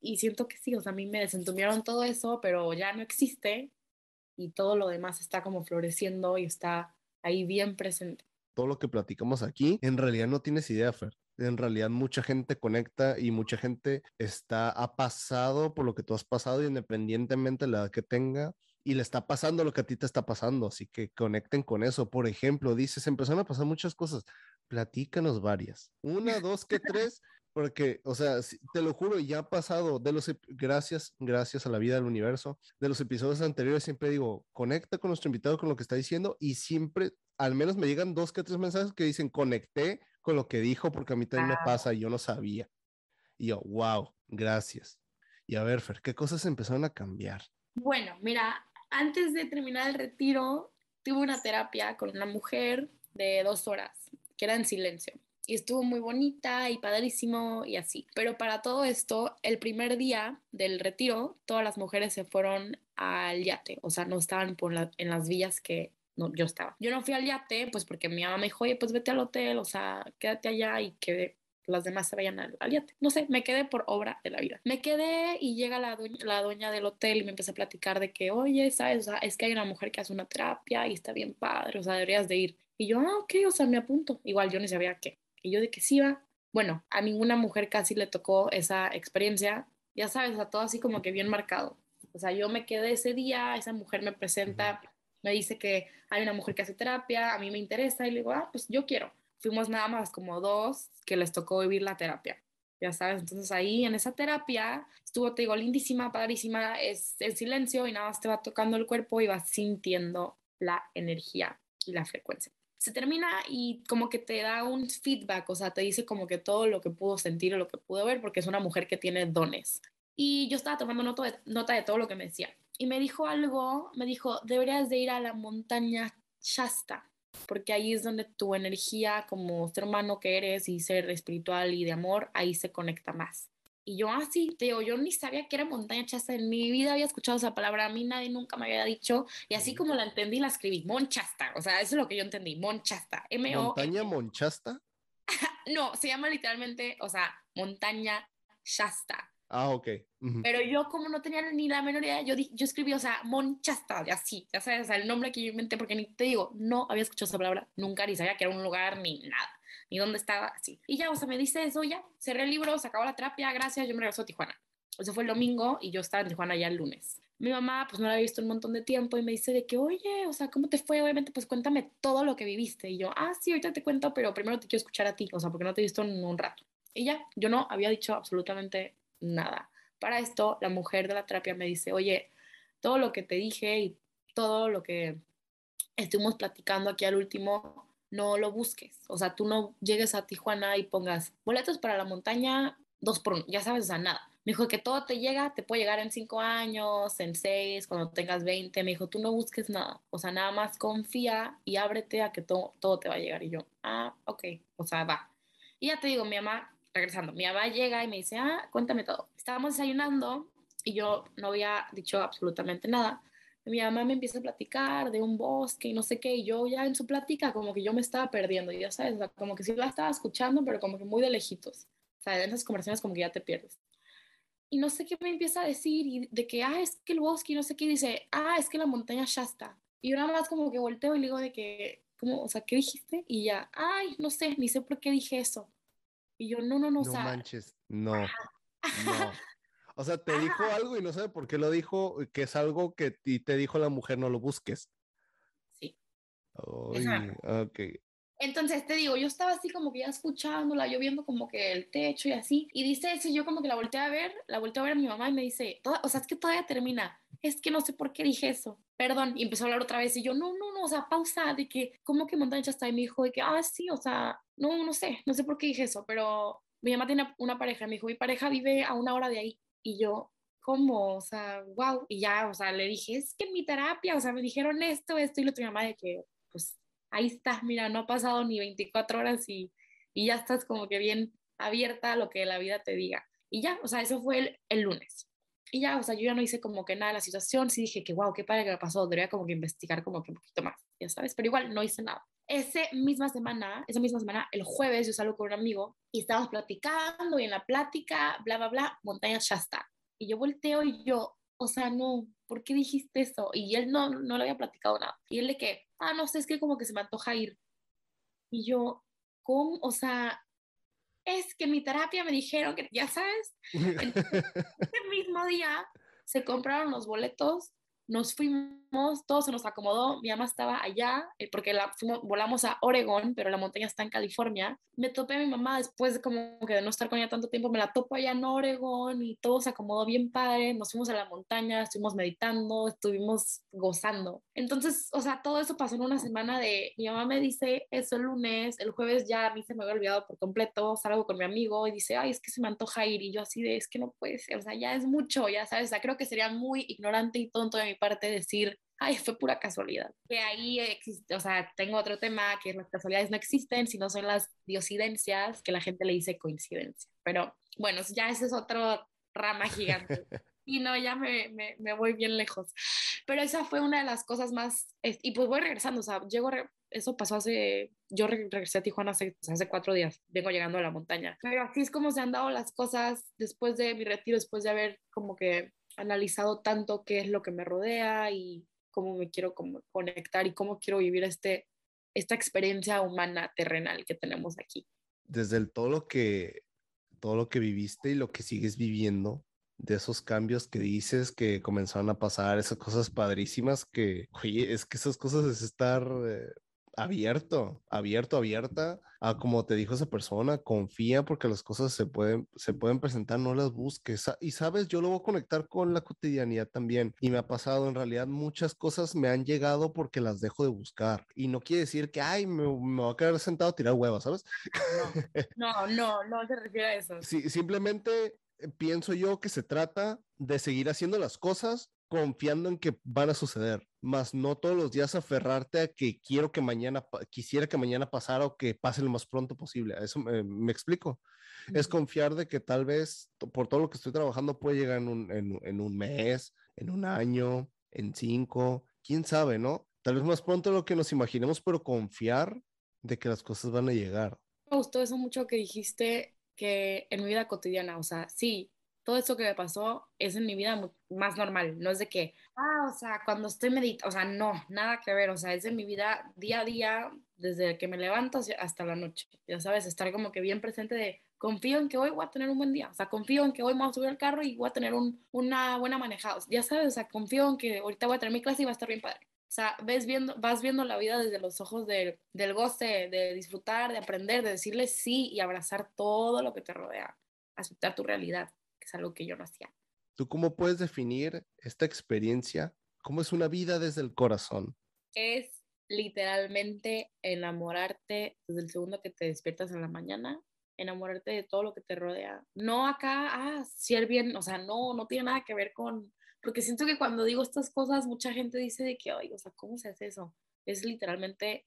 y siento que sí, o sea, a mí me desentumieron todo eso, pero ya no existe y todo lo demás está como floreciendo y está ahí bien presente. Todo lo que platicamos aquí, en realidad no tienes idea, Fer en realidad mucha gente conecta y mucha gente está, ha pasado por lo que tú has pasado independientemente de la edad que tenga y le está pasando lo que a ti te está pasando, así que conecten con eso. Por ejemplo, dices, empezaron a pasar muchas cosas, platícanos varias. Una, dos, ¿qué tres? Porque, o sea, te lo juro, ya ha pasado de los, gracias, gracias a la vida del universo, de los episodios anteriores siempre digo, conecta con nuestro invitado con lo que está diciendo y siempre, al menos me llegan dos que tres mensajes que dicen, conecté con lo que dijo, porque a mí también me pasa y yo no sabía. Y yo, wow, gracias. Y a ver, Fer, ¿qué cosas empezaron a cambiar? Bueno, mira, antes de terminar el retiro, tuve una terapia con una mujer de dos horas, que era en silencio. Y estuvo muy bonita y padrísimo y así. Pero para todo esto, el primer día del retiro, todas las mujeres se fueron al yate. O sea, no estaban por en las villas que no, yo estaba. Yo no fui al yate, pues porque mi mamá me dijo, oye, pues vete al hotel, o sea, quédate allá y que las demás se vayan al, yate. No sé, me quedé por obra de la vida. Me quedé y llega la dueña, la dueña del hotel y me empieza a platicar de que, oye, ¿sabes? O sea, es que hay una mujer que hace una terapia y está bien padre, o sea, deberías de ir. Y yo, ah, ok, o sea, me apunto. Igual yo ni sabía qué. Y yo de que sí va. Bueno, a ninguna mujer casi le tocó esa experiencia. Ya sabes, a todo así como que bien marcado. O sea, yo me quedé ese día, esa mujer me presenta me dice que hay una mujer que hace terapia, a mí me interesa y le digo, ah, pues yo quiero. Fuimos nada más como dos que les tocó vivir la terapia. Ya sabes, entonces ahí en esa terapia estuvo, te digo, lindísima, padrísima, es el silencio y nada más te va tocando el cuerpo y vas sintiendo la energía y la frecuencia. Se termina y como que te da un feedback, o sea, te dice como que todo lo que pudo sentir o lo que pudo ver, porque es una mujer que tiene dones. Y yo estaba tomando nota de, nota todo lo que me decía y me dijo algo, me dijo, deberías de ir a la montaña Shasta, porque ahí es donde tu energía como ser humano que eres y ser espiritual y de amor, ahí se conecta más. Y yo así, ah, te digo, yo ni sabía que era montaña Shasta, en mi vida había escuchado esa palabra, a mí nadie nunca me había dicho, y así como la entendí, la escribí, Monchasta, o sea, eso es lo que yo entendí, Monchasta, M -O ¿Montaña Monchasta? no, se llama literalmente, o sea, montaña Shasta. Ah, ok. Pero yo como no tenía ni la menor idea, yo, yo escribí, o sea, Monchasta, así, ya sabes, el nombre que yo inventé, porque ni te digo, no había escuchado esa palabra nunca, ni sabía que era un lugar, ni nada, ni dónde estaba, así. Y ya, o sea, me dice eso, ya, cerré el libro, se acabó la terapia, gracias, yo me regreso a Tijuana. Eso fue el domingo y yo estaba en Tijuana ya el lunes. Mi mamá, pues no la había visto un montón de tiempo y me dice de que, oye, o sea, ¿cómo te fue? Obviamente, pues cuéntame todo lo que viviste. Y yo, ah, sí, ahorita te cuento, pero primero te quiero escuchar a ti, o sea, porque no te he visto en un rato. Y ya, yo no había dicho absolutamente nada. Para esto, la mujer de la terapia me dice, oye, todo lo que te dije y todo lo que estuvimos platicando aquí al último, no lo busques. O sea, tú no llegues a Tijuana y pongas boletos para la montaña, dos por uno, ya sabes, o sea, nada. Me dijo que todo te llega, te puede llegar en cinco años, en seis, cuando tengas 20. Me dijo, tú no busques nada. O sea, nada más confía y ábrete a que todo, todo te va a llegar. Y yo, ah, ok, o sea, va. Y ya te digo, mi mamá, regresando, mi mamá llega y me dice, ah, cuéntame todo. Estábamos desayunando y yo no había dicho absolutamente nada. Mi mamá me empieza a platicar de un bosque y no sé qué, y yo ya en su plática como que yo me estaba perdiendo, ya sabes, como que sí la estaba escuchando, pero como que muy de lejitos. O sea, en esas conversaciones como que ya te pierdes y no sé qué me empieza a decir, y de que, ah, es que el bosque, y no sé qué, dice, ah, es que la montaña ya está. Y yo nada más como que volteo y le digo de que, ¿cómo? O sea, ¿qué dijiste? Y ya, ay, no sé, ni sé por qué dije eso. Y yo, no, no, no, no manches, no, no. O sea, te dijo algo y no sé por qué lo dijo, que es algo que te dijo la mujer, no lo busques. Sí. Ay, ok. Entonces te digo, yo estaba así como que ya escuchándola, yo viendo como que el techo y así, y dice eso, y yo como que la volteé a ver, la volteé a ver a mi mamá y me dice, o sea, es que todavía termina, es que no sé por qué dije eso, perdón, y empezó a hablar otra vez, y yo, no, no, no, o sea, pausa, de que, ¿cómo que montaña está? Y me dijo, de que, ah, sí, o sea, no, no sé, no sé por qué dije eso, pero mi mamá tiene una pareja, me dijo, mi pareja vive a una hora de ahí, y yo, ¿cómo? O sea, wow, y ya, o sea, le dije, es que mi terapia, o sea, me dijeron esto, esto, y lo tu mamá de que, pues, ahí estás, mira, no ha pasado ni 24 horas y, y, ya estás como que bien abierta a lo que la vida te diga. Y ya, o sea, eso fue el, el, lunes. Y ya, o sea, yo ya no hice como que nada de la situación, sí dije que, wow, qué padre que me pasó, debería como que investigar como que un poquito más, ya sabes, pero igual no hice nada. Esa misma semana, esa misma semana, el jueves yo salgo con un amigo y estábamos platicando y en la plática, bla, bla, bla, montaña está. Y yo volteo y yo, o sea, no, ¿por qué dijiste eso? Y él no, no le había platicado nada. Y él de que, ah, no sé, es que como que se me antoja ir. Y yo, ¿cómo? O sea, es que mi terapia me dijeron que, ya sabes, ese mismo día se compraron los boletos nos fuimos, todo se nos acomodó, mi mamá estaba allá, eh, porque la, volamos a Oregón, pero la montaña está en California. Me topé a mi mamá después de como que de no estar con ella tanto tiempo, me la topo allá en Oregón y todo se acomodó bien padre, nos fuimos a la montaña, estuvimos meditando, estuvimos gozando. Entonces, o sea, todo eso pasó en una semana de, mi mamá me dice eso el lunes, el jueves ya a mí se me había olvidado por completo, salgo con mi amigo y dice, ay, es que se me antoja ir y yo así de, es que no puede ser, o sea, ya es mucho, ya sabes, o sea, creo que sería muy ignorante y tonto de mi parte decir, ay, fue pura casualidad. Que ahí existe, o sea, tengo otro tema, que las casualidades no existen, sino son las diosidencias, que la gente le dice coincidencia. Pero bueno, ya ese es otro rama gigante. y no, ya me, me, me, voy bien lejos. Pero esa fue una de las cosas más, y pues voy regresando, o sea, llego, eso pasó hace, yo regresé a Tijuana hace, hace cuatro días, vengo llegando a la montaña. Pero así es como se han dado las cosas después de mi retiro, después de haber como que analizado tanto qué es lo que me rodea y cómo me quiero conectar y cómo quiero vivir este, esta experiencia humana terrenal que tenemos aquí. Desde el, todo lo que todo lo que viviste y lo que sigues viviendo, de esos cambios que dices que comenzaron a pasar, esas cosas padrísimas que, oye, es que esas cosas es estar eh, abierto, abierto, abierta a como te dijo esa persona, confía porque las cosas se pueden, se pueden presentar, no las busques. Y sabes, yo lo voy a conectar con la cotidianidad también. Y me ha pasado, en realidad muchas cosas me han llegado porque las dejo de buscar. Y no quiere decir que, ay, me, me voy a quedar sentado a tirar huevos, ¿sabes? No, no, no, no se refiere a eso. Sí, simplemente eh, pienso yo que se trata de seguir haciendo las cosas confiando en que van a suceder, más no todos los días aferrarte a que quiero que mañana, quisiera que mañana pasara o que pase lo más pronto posible. eso me, explico. Es confiar de que tal vez por todo lo que estoy trabajando puede llegar en un, en, un mes, en un año, en cinco, quién sabe, ¿no? Tal vez más pronto de lo que nos imaginemos, pero confiar de que las cosas van a llegar. Me gustó eso mucho que dijiste que en mi vida cotidiana, o sea, sí, todo eso que me pasó es en mi vida más normal, no es de que, ah, o sea, cuando estoy meditando, o sea, no, nada que ver, o sea, es en mi vida día a día, desde que me levanto hasta la noche, ya sabes, estar como que bien presente de, confío en que hoy voy a tener un buen día, o sea, confío en que hoy me voy a subir al carro y voy a tener un, una buena manejada, ya sabes, o sea, confío en que ahorita voy a tener mi clase y va a estar bien padre. O sea, ves viendo, vas viendo la vida desde los ojos del goce, de disfrutar, de aprender, de decirle sí y abrazar todo lo que te rodea, aceptar tu realidad es algo que yo no hacía. ¿Tú cómo puedes definir esta experiencia? ¿Cómo es una vida desde el corazón? Es literalmente enamorarte desde el segundo que te despiertas en la mañana, enamorarte de todo lo que te rodea. No acá, ah, ser bien, o sea, no, no tiene nada que ver con, porque siento que cuando digo estas cosas, mucha gente dice de que, ay, o sea, ¿cómo se hace eso? Es literalmente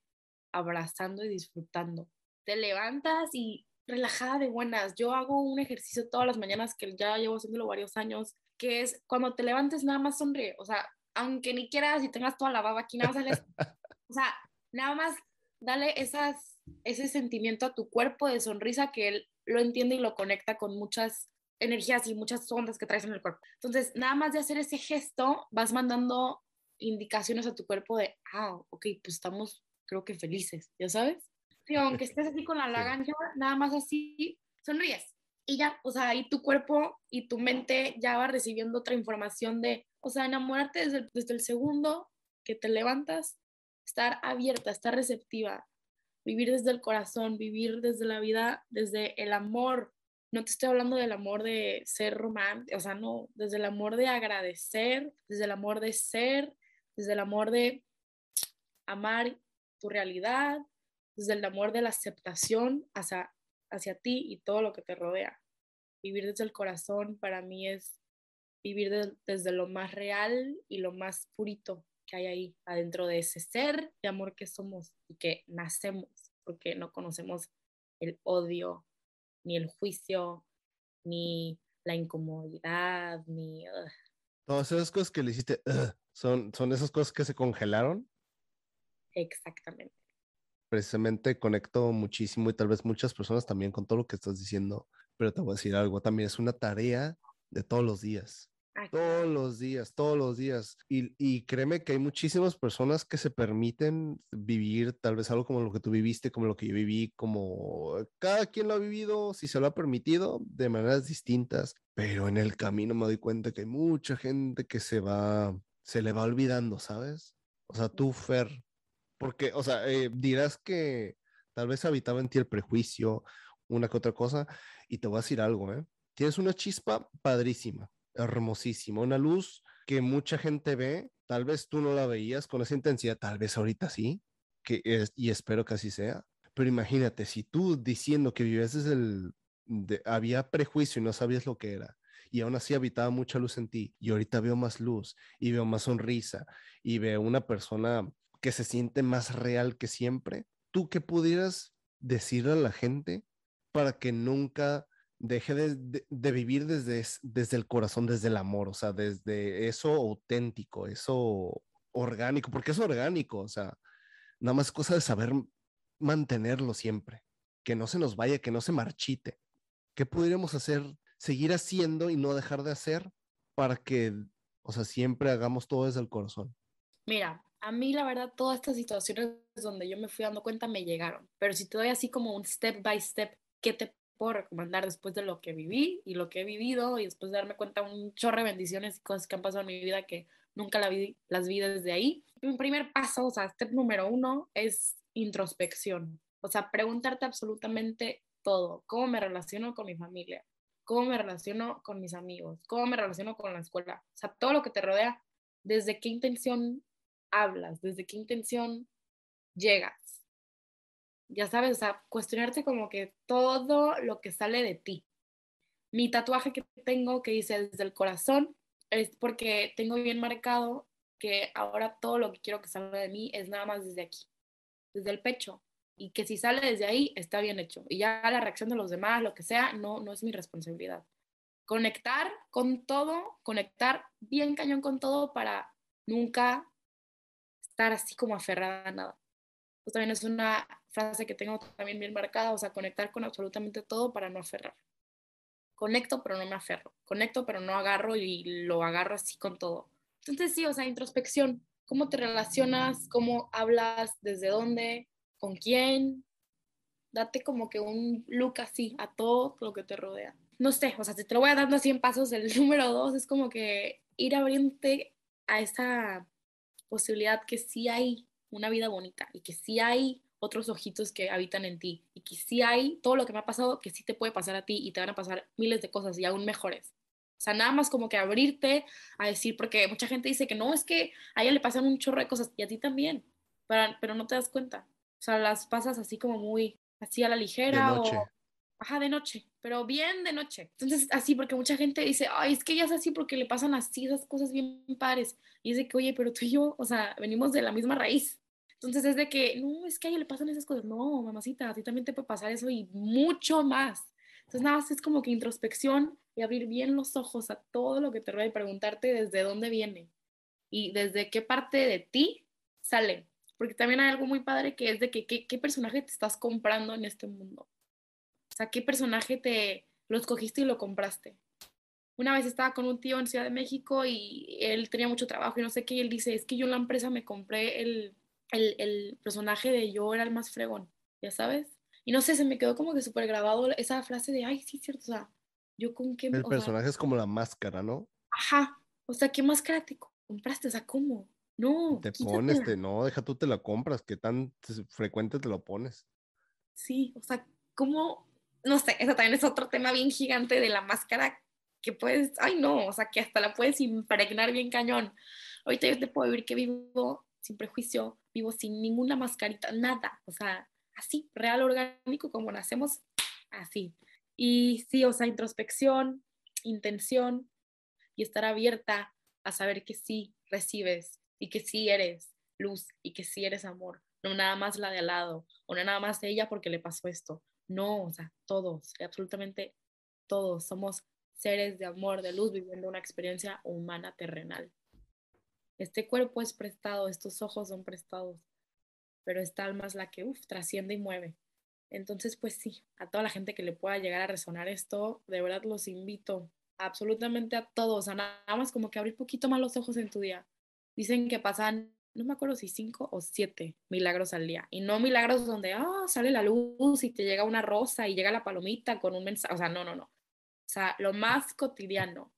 abrazando y disfrutando. Te levantas y relajada de buenas. Yo hago un ejercicio todas las mañanas que ya llevo haciéndolo varios años, que es cuando te levantes nada más sonríe. O sea, aunque ni quieras y tengas toda la baba aquí, nada más o sea, nada más dale esas, ese sentimiento a tu cuerpo de sonrisa que él lo entiende y lo conecta con muchas energías y muchas ondas que traes en el cuerpo. Entonces, nada más de hacer ese gesto, vas mandando indicaciones a tu cuerpo de, ah, ok, pues estamos, creo que felices, ¿ya sabes? Aunque estés así con la lagaña, nada más así, sonríes. Y ya, o sea, ahí tu cuerpo y tu mente ya va recibiendo otra información de, o sea, enamorarte desde, desde el segundo que te levantas, estar abierta, estar receptiva, vivir desde el corazón, vivir desde la vida, desde el amor. No te estoy hablando del amor de ser romántico, o sea, no, desde el amor de agradecer, desde el amor de ser, desde el amor de amar tu realidad, desde el amor de la aceptación hacia, hacia ti y todo lo que te rodea. Vivir desde el corazón para mí es vivir desde lo más real y lo más purito que hay ahí adentro de ese ser de amor que somos y que nacemos, porque no conocemos el odio, ni el juicio, ni la incomodidad, ni... Todas esas cosas que le hiciste, son, son esas cosas que se congelaron. Exactamente precisamente conecto muchísimo y tal vez muchas personas también con todo lo que estás diciendo, pero te voy a decir algo, también es una tarea de todos los días. Todos los días, todos los días. Y, y, créeme que hay muchísimas personas que se permiten vivir tal vez algo como lo que tú viviste, como lo que yo viví, como cada quien lo ha vivido, si se lo ha permitido, de maneras distintas. Pero en el camino me doy cuenta que hay mucha gente que se va, se le va olvidando, ¿sabes? O sea, tú, Fer, porque, o sea, eh, dirás que tal vez habitaba en ti el prejuicio, una que otra cosa, y te voy a decir algo, ¿eh? Tienes una chispa padrísima, hermosísima, una luz que mucha gente ve, tal vez tú no la veías con esa intensidad, tal vez ahorita sí, que es, y espero que así sea, pero imagínate, si tú diciendo que vivías el, había prejuicio y no sabías lo que era, y aún así habitaba mucha luz en ti, y ahorita veo más luz, y veo más sonrisa, y veo una persona que se siente más real que siempre. ¿Tú qué pudieras decirle a la gente para que nunca deje de, vivir desde, desde el corazón, desde el amor, o sea, desde eso auténtico, eso orgánico, porque es orgánico, o sea, nada más cosa de saber mantenerlo siempre, que no se nos vaya, que no se marchite. ¿Qué podríamos hacer, seguir haciendo y no dejar de hacer para que, o sea, siempre hagamos todo desde el corazón? Mira, a mí la verdad todas estas situaciones donde yo me fui dando cuenta me llegaron, pero si te doy así como un step by step, ¿qué te puedo recomendar después de lo que viví y lo que he vivido y después de darme cuenta un chorro de bendiciones y cosas que han pasado en mi vida que nunca la vi, las vi desde ahí? Mi primer paso, o sea, step número uno es introspección, o sea, preguntarte absolutamente todo, cómo me relaciono con mi familia, cómo me relaciono con mis amigos, cómo me relaciono con la escuela, o sea, todo lo que te rodea, desde qué intención hablas, desde qué intención llegas. Ya sabes, o sea, cuestionarte como que todo lo que sale de ti. Mi tatuaje que tengo que dice desde el corazón es porque tengo bien marcado que ahora todo lo que quiero que salga de mí es nada más desde aquí, desde el pecho. Y que si sale desde ahí, está bien hecho. Y ya la reacción de los demás, lo que sea, no, no es mi responsabilidad. Conectar con todo, conectar bien cañón con todo para nunca estar así como aferrada a nada. Pues también es una frase que tengo también bien marcada, o sea, conectar con absolutamente todo para no aferrar. Conecto, pero no me aferro. Conecto, pero no agarro y lo agarro así con todo. Entonces sí, o sea, introspección. ¿Cómo te relacionas? ¿Cómo hablas? ¿Desde dónde? ¿Con quién? Date como que un look así a todo lo que te rodea. No sé, o sea, si te lo voy dando así en pasos, el número dos es como que ir abriéndote a esa posibilidad que sí hay una vida bonita y que sí hay otros ojitos que habitan en ti y que sí hay todo lo que me ha pasado que sí te puede pasar a ti y te van a pasar miles de cosas y aún mejores. O sea, nada más como que abrirte a decir, porque mucha gente dice que no, es que a ella le pasan un chorro de cosas y a ti también, pero, pero no te das cuenta. O sea, las pasas así como muy, así a la ligera. O, ajá, de noche, pero bien de noche. Entonces, así, porque mucha gente dice, ay, es que ella es así porque le pasan así esas cosas bien pares. Y es de que, oye, pero tú y yo, o sea, venimos de la misma raíz. Entonces es de que, no, es que a ella le pasan esas cosas. No, mamacita, a ti también te puede pasar eso y mucho más. Entonces, nada más es como que introspección y abrir bien los ojos a todo lo que te rodea y preguntarte desde dónde viene y desde qué parte de ti sale. Porque también hay algo muy padre que es de que qué, qué personaje te estás comprando en este mundo. Sea, qué personaje te lo escogiste y lo compraste. Una vez estaba con un tío en Ciudad de México y él tenía mucho trabajo y no sé qué, y él dice, es que yo en la empresa me compré el, el, el personaje de yo era el más fregón, ya sabes. Y no sé, se me quedó como que súper grabado esa frase de, ay, sí, cierto, o sea, yo con qué... El personaje sea, es como la máscara, ¿no? ajá, o sea, ¿qué máscara te compraste? O sea, ¿cómo? No, Te quítatela. pones, te, no, deja tú te la compras, que tan frecuente te lo pones. Sí, o sea, ¿cómo? No sé, eso también es otro tema bien gigante de la máscara que puedes, ay no, o sea, que hasta la puedes impregnar bien cañón. Ahorita yo te puedo decir que vivo sin prejuicio, vivo sin ninguna mascarita, nada, o sea, así, real, orgánico, como nacemos, así. Y sí, o sea, introspección, intención y estar abierta a saber que sí recibes y que sí eres luz y que sí eres amor, no nada más la de al lado o no nada más ella porque le pasó esto. No, o sea, todos, absolutamente todos somos seres de amor, de luz, viviendo una experiencia humana terrenal. Este cuerpo es prestado, estos ojos son prestados, pero esta alma es la que uf, trasciende y mueve. Entonces, pues sí, a toda la gente que le pueda llegar a resonar esto, de verdad los invito absolutamente a todos, a nada más como que abrir poquito más los ojos en tu día. Dicen que pasan, no me acuerdo si cinco o siete milagros al día, y no milagros donde, ah, sale la luz y te llega una rosa y llega la palomita con un mensaje, o sea, no, no, no. O sea, lo más cotidiano,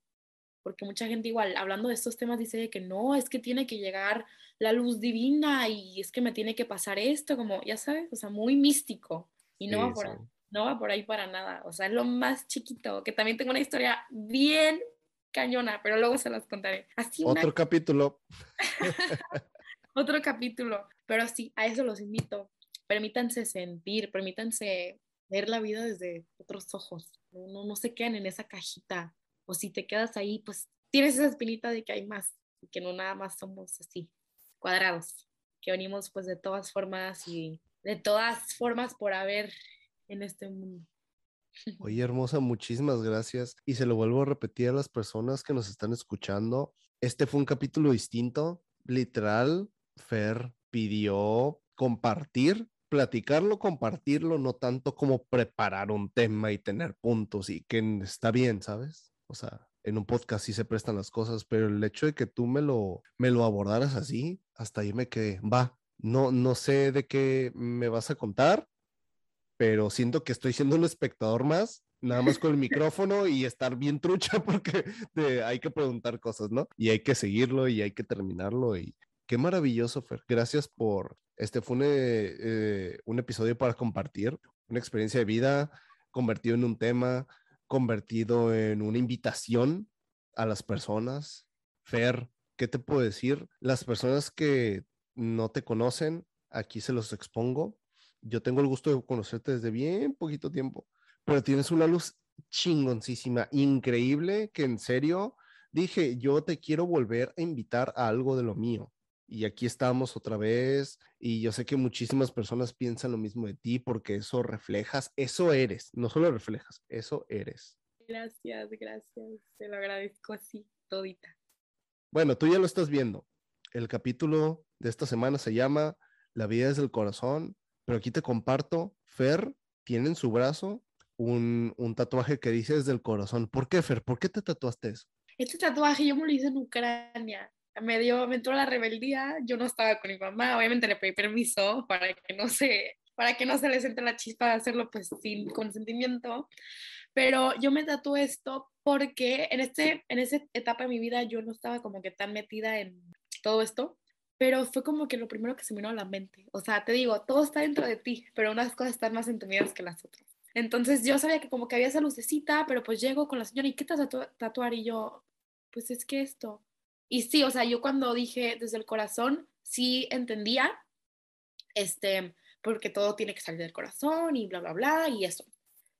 porque mucha gente igual, hablando de estos temas, dice que no, es que tiene que llegar la luz divina y es que me tiene que pasar esto, como, ya sabes, o sea, muy místico. Y no, Sí, va por, sí. ahí, no va por ahí para nada. O sea, es lo más chiquito, que también tengo una historia bien cañona, pero luego se las contaré. Así una, Otro capítulo. otro capítulo. Pero sí, a eso los invito. Permítanse sentir, permítanse ver la vida desde otros ojos. No, no, se queden en esa cajita. O si te quedas ahí, pues tienes esa espinita de que hay más que no nada más somos así, cuadrados, que venimos pues de todas formas y de todas formas por haber en este mundo. Oye, hermosa, muchísimas gracias. Y se lo vuelvo a repetir a las personas que nos están escuchando. Este fue un capítulo distinto. Literal, Fer pidió compartir, platicarlo, compartirlo, no tanto como preparar un tema y tener puntos y que está bien, ¿sabes? O sea, en un podcast sí se prestan las cosas, pero el hecho de que tú me lo, me lo abordaras así, hasta ahí me quedé. Va, no, no sé de qué me vas a contar, pero siento que estoy siendo un espectador más, nada más con el micrófono y estar bien trucha porque de- hay que preguntar cosas, ¿no? Y hay que seguirlo y hay que terminarlo y qué maravilloso, Fer. Gracias por, este fue un, eh, un episodio para compartir, una experiencia de vida convertido en un tema, convertido en una invitación a las personas. Fer, ¿qué te puedo decir? Las personas que no te conocen, aquí se los expongo. Yo tengo el gusto de conocerte desde bien poquito tiempo, pero tienes una luz chingoncísima, increíble, que en serio dije, yo te quiero volver a invitar a algo de lo mío. Y aquí estamos otra vez, y yo sé que muchísimas personas piensan lo mismo de ti porque eso reflejas, eso eres, no solo reflejas, eso eres. Gracias, gracias. Te lo agradezco así, todita. Bueno, tú ya lo estás viendo. El capítulo de esta semana se llama La vida es del corazón, pero aquí te comparto, Fer tiene en su brazo un, un tatuaje que dice desde el corazón. ¿Por qué, Fer? ¿Por qué te tatuaste eso? Este tatuaje yo me lo hice en Ucrania. Me dio, me entró la rebeldía. Yo no estaba con mi mamá. Obviamente le pedí permiso para que no se, para que no se les entre la chispa de hacerlo pues sin consentimiento. Pero yo me tatué esto porque en este, en esa etapa de mi vida yo no estaba como que tan metida en todo esto. Pero fue como que lo primero que se me vino a la mente. O sea, te digo, todo está dentro de ti, pero unas cosas están más entendidas que las otras. Entonces yo sabía que como que había esa lucecita, pero pues llego con la señora y ¿qué te a tatuar? Y yo, pues es que esto. Y sí, o sea, yo cuando dije desde el corazón, sí entendía, este, porque todo tiene que salir del corazón y bla, bla, bla, y eso.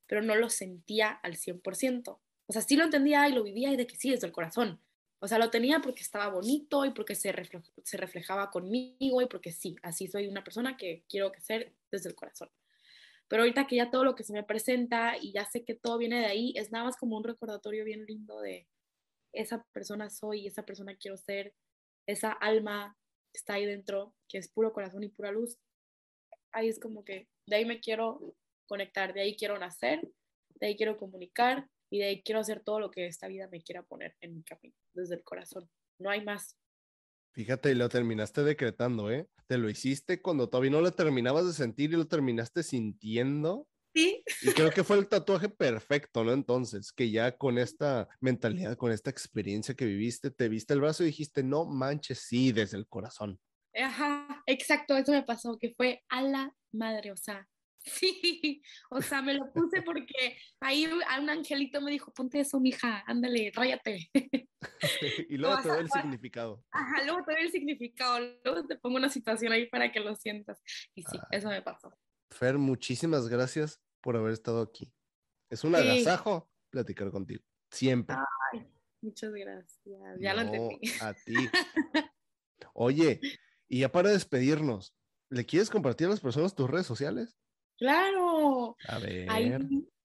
Pero no lo sentía al 100%. O sea, sí lo entendía y lo vivía y de que sí, desde el corazón. O sea, lo tenía porque estaba bonito y porque se, se reflejaba conmigo y porque sí, así soy una persona que quiero ser desde el corazón. Pero ahorita que ya todo lo que se me presenta y ya sé que todo viene de ahí, es nada más como un recordatorio bien lindo de esa persona soy, esa persona quiero ser, esa alma que está ahí dentro, que es puro corazón y pura luz. Ahí es como que de ahí me quiero conectar, de ahí quiero nacer, de ahí quiero comunicar y de ahí quiero hacer todo lo que esta vida me quiera poner en mi camino, desde el corazón. No hay más. Fíjate, y lo terminaste decretando, ¿eh? Te lo hiciste cuando todavía no lo terminabas de sentir y lo terminaste sintiendo. Sí. Y creo que fue el tatuaje perfecto, ¿no? Entonces, que ya con esta mentalidad, con esta experiencia que viviste, te viste el brazo y dijiste, no manches, sí, desde el corazón. Ajá, exacto, eso me pasó, que fue a la madre, o sea, Sí, o sea, me lo puse porque ahí un angelito me dijo, ponte eso, mija, ándale, ráyate. y luego te doy el significado. Ajá, luego te doy el significado, luego te pongo una situación ahí para que lo sientas. Y sí, eso me pasó. Fer, muchísimas gracias por haber estado aquí. Es un agasajo platicar contigo, siempre. Ay, muchas gracias, ya lo entendí. A ti. Oye, y ya para despedirnos, ¿le quieres compartir a las personas tus redes sociales? Claro. A ver. Ahí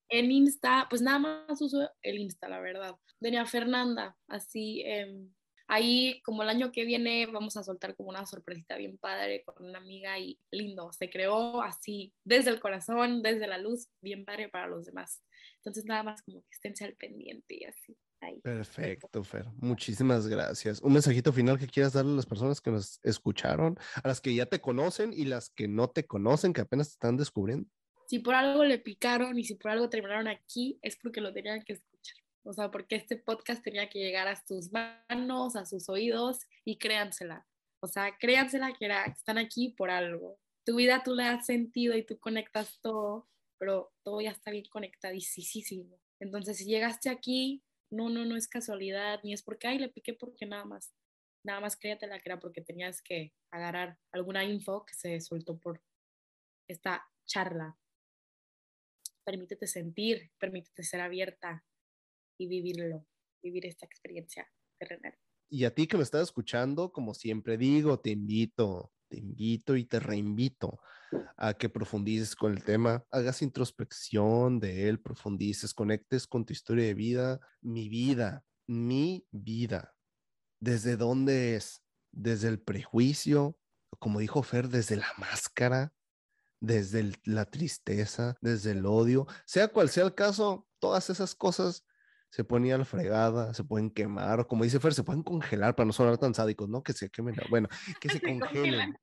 en Insta, pues nada más uso el Insta, la verdad. Doña Fernanda, así. Em, ahí, como el año que viene, vamos a soltar como una sorpresita bien padre con una amiga y lindo. Se creó así, desde el corazón, desde la luz, bien padre para los demás. Entonces, nada más como que esténse al pendiente y así. Perfecto, Fer. Muchísimas gracias. Un mensajito final que quieras darle a las personas que nos escucharon, a las que ya te conocen y las que no te conocen, que apenas te están descubriendo. Si por algo le picaron y si por algo terminaron aquí, es porque lo tenían que escuchar. O sea, porque este podcast tenía que llegar a sus manos, a sus oídos y créansela. O sea, créansela que era, están aquí por algo. Tu vida tú la has sentido y tú conectas todo, pero todo ya está bien conectadísimo. Entonces, si llegaste aquí, no, no, no es casualidad, ni es porque, ay, le piqué porque nada más, nada más créate la que era porque tenías que agarrar alguna info que se soltó por esta charla. Permítete sentir, permítete ser abierta y vivirlo, vivir esta experiencia terrenal. Y a ti que me estás escuchando, como siempre digo, te invito te invito y te reinvito a que profundices con el tema, hagas introspección de él, profundices, conectes con tu historia de vida, mi vida, mi vida. ¿Desde dónde es? Desde el prejuicio, como dijo Fer, desde la máscara, desde la tristeza, desde el odio, sea cual sea el caso, todas esas cosas se ponen la fregada, se pueden quemar, o como dice Fer, se pueden congelar para no sonar tan sádicos, ¿no? Que se quemen, bueno, que se, congelen,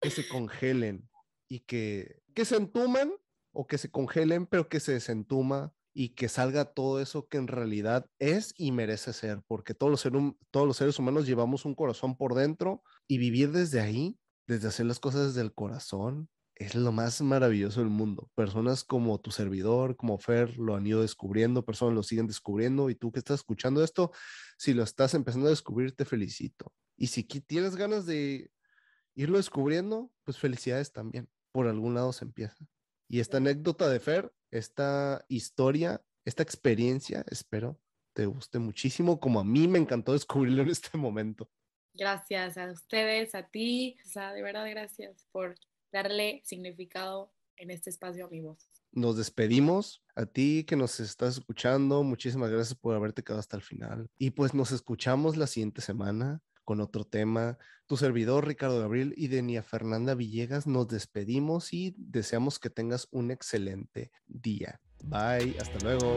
que se congelen y que, que se entuman o que se congelen, pero que se desentuma y que salga todo eso que en realidad es y merece ser, porque todos los, todos los seres humanos llevamos un corazón por dentro y vivir desde ahí, desde hacer las cosas desde el corazón, es lo más maravilloso del mundo. Personas como tu servidor, como Fer, lo han ido descubriendo, personas lo siguen descubriendo y tú que estás escuchando esto, si lo estás empezando a descubrir, te felicito. Y si tienes ganas de irlo descubriendo, pues felicidades también. Por algún lado se empieza. Y esta anécdota de Fer, esta historia, esta experiencia, espero te guste muchísimo, como a mí me encantó descubrirlo en este momento. Gracias a ustedes, a ti, o sea, de verdad gracias por darle significado en este espacio a mi voz. Nos despedimos. A ti que nos estás escuchando, muchísimas gracias por haberte quedado hasta el final. Y pues nos escuchamos la siguiente semana con otro tema. Tu servidor Ricardo Gabriel y Denia Fernanda Villegas nos despedimos y deseamos que tengas un excelente día. Bye, hasta luego.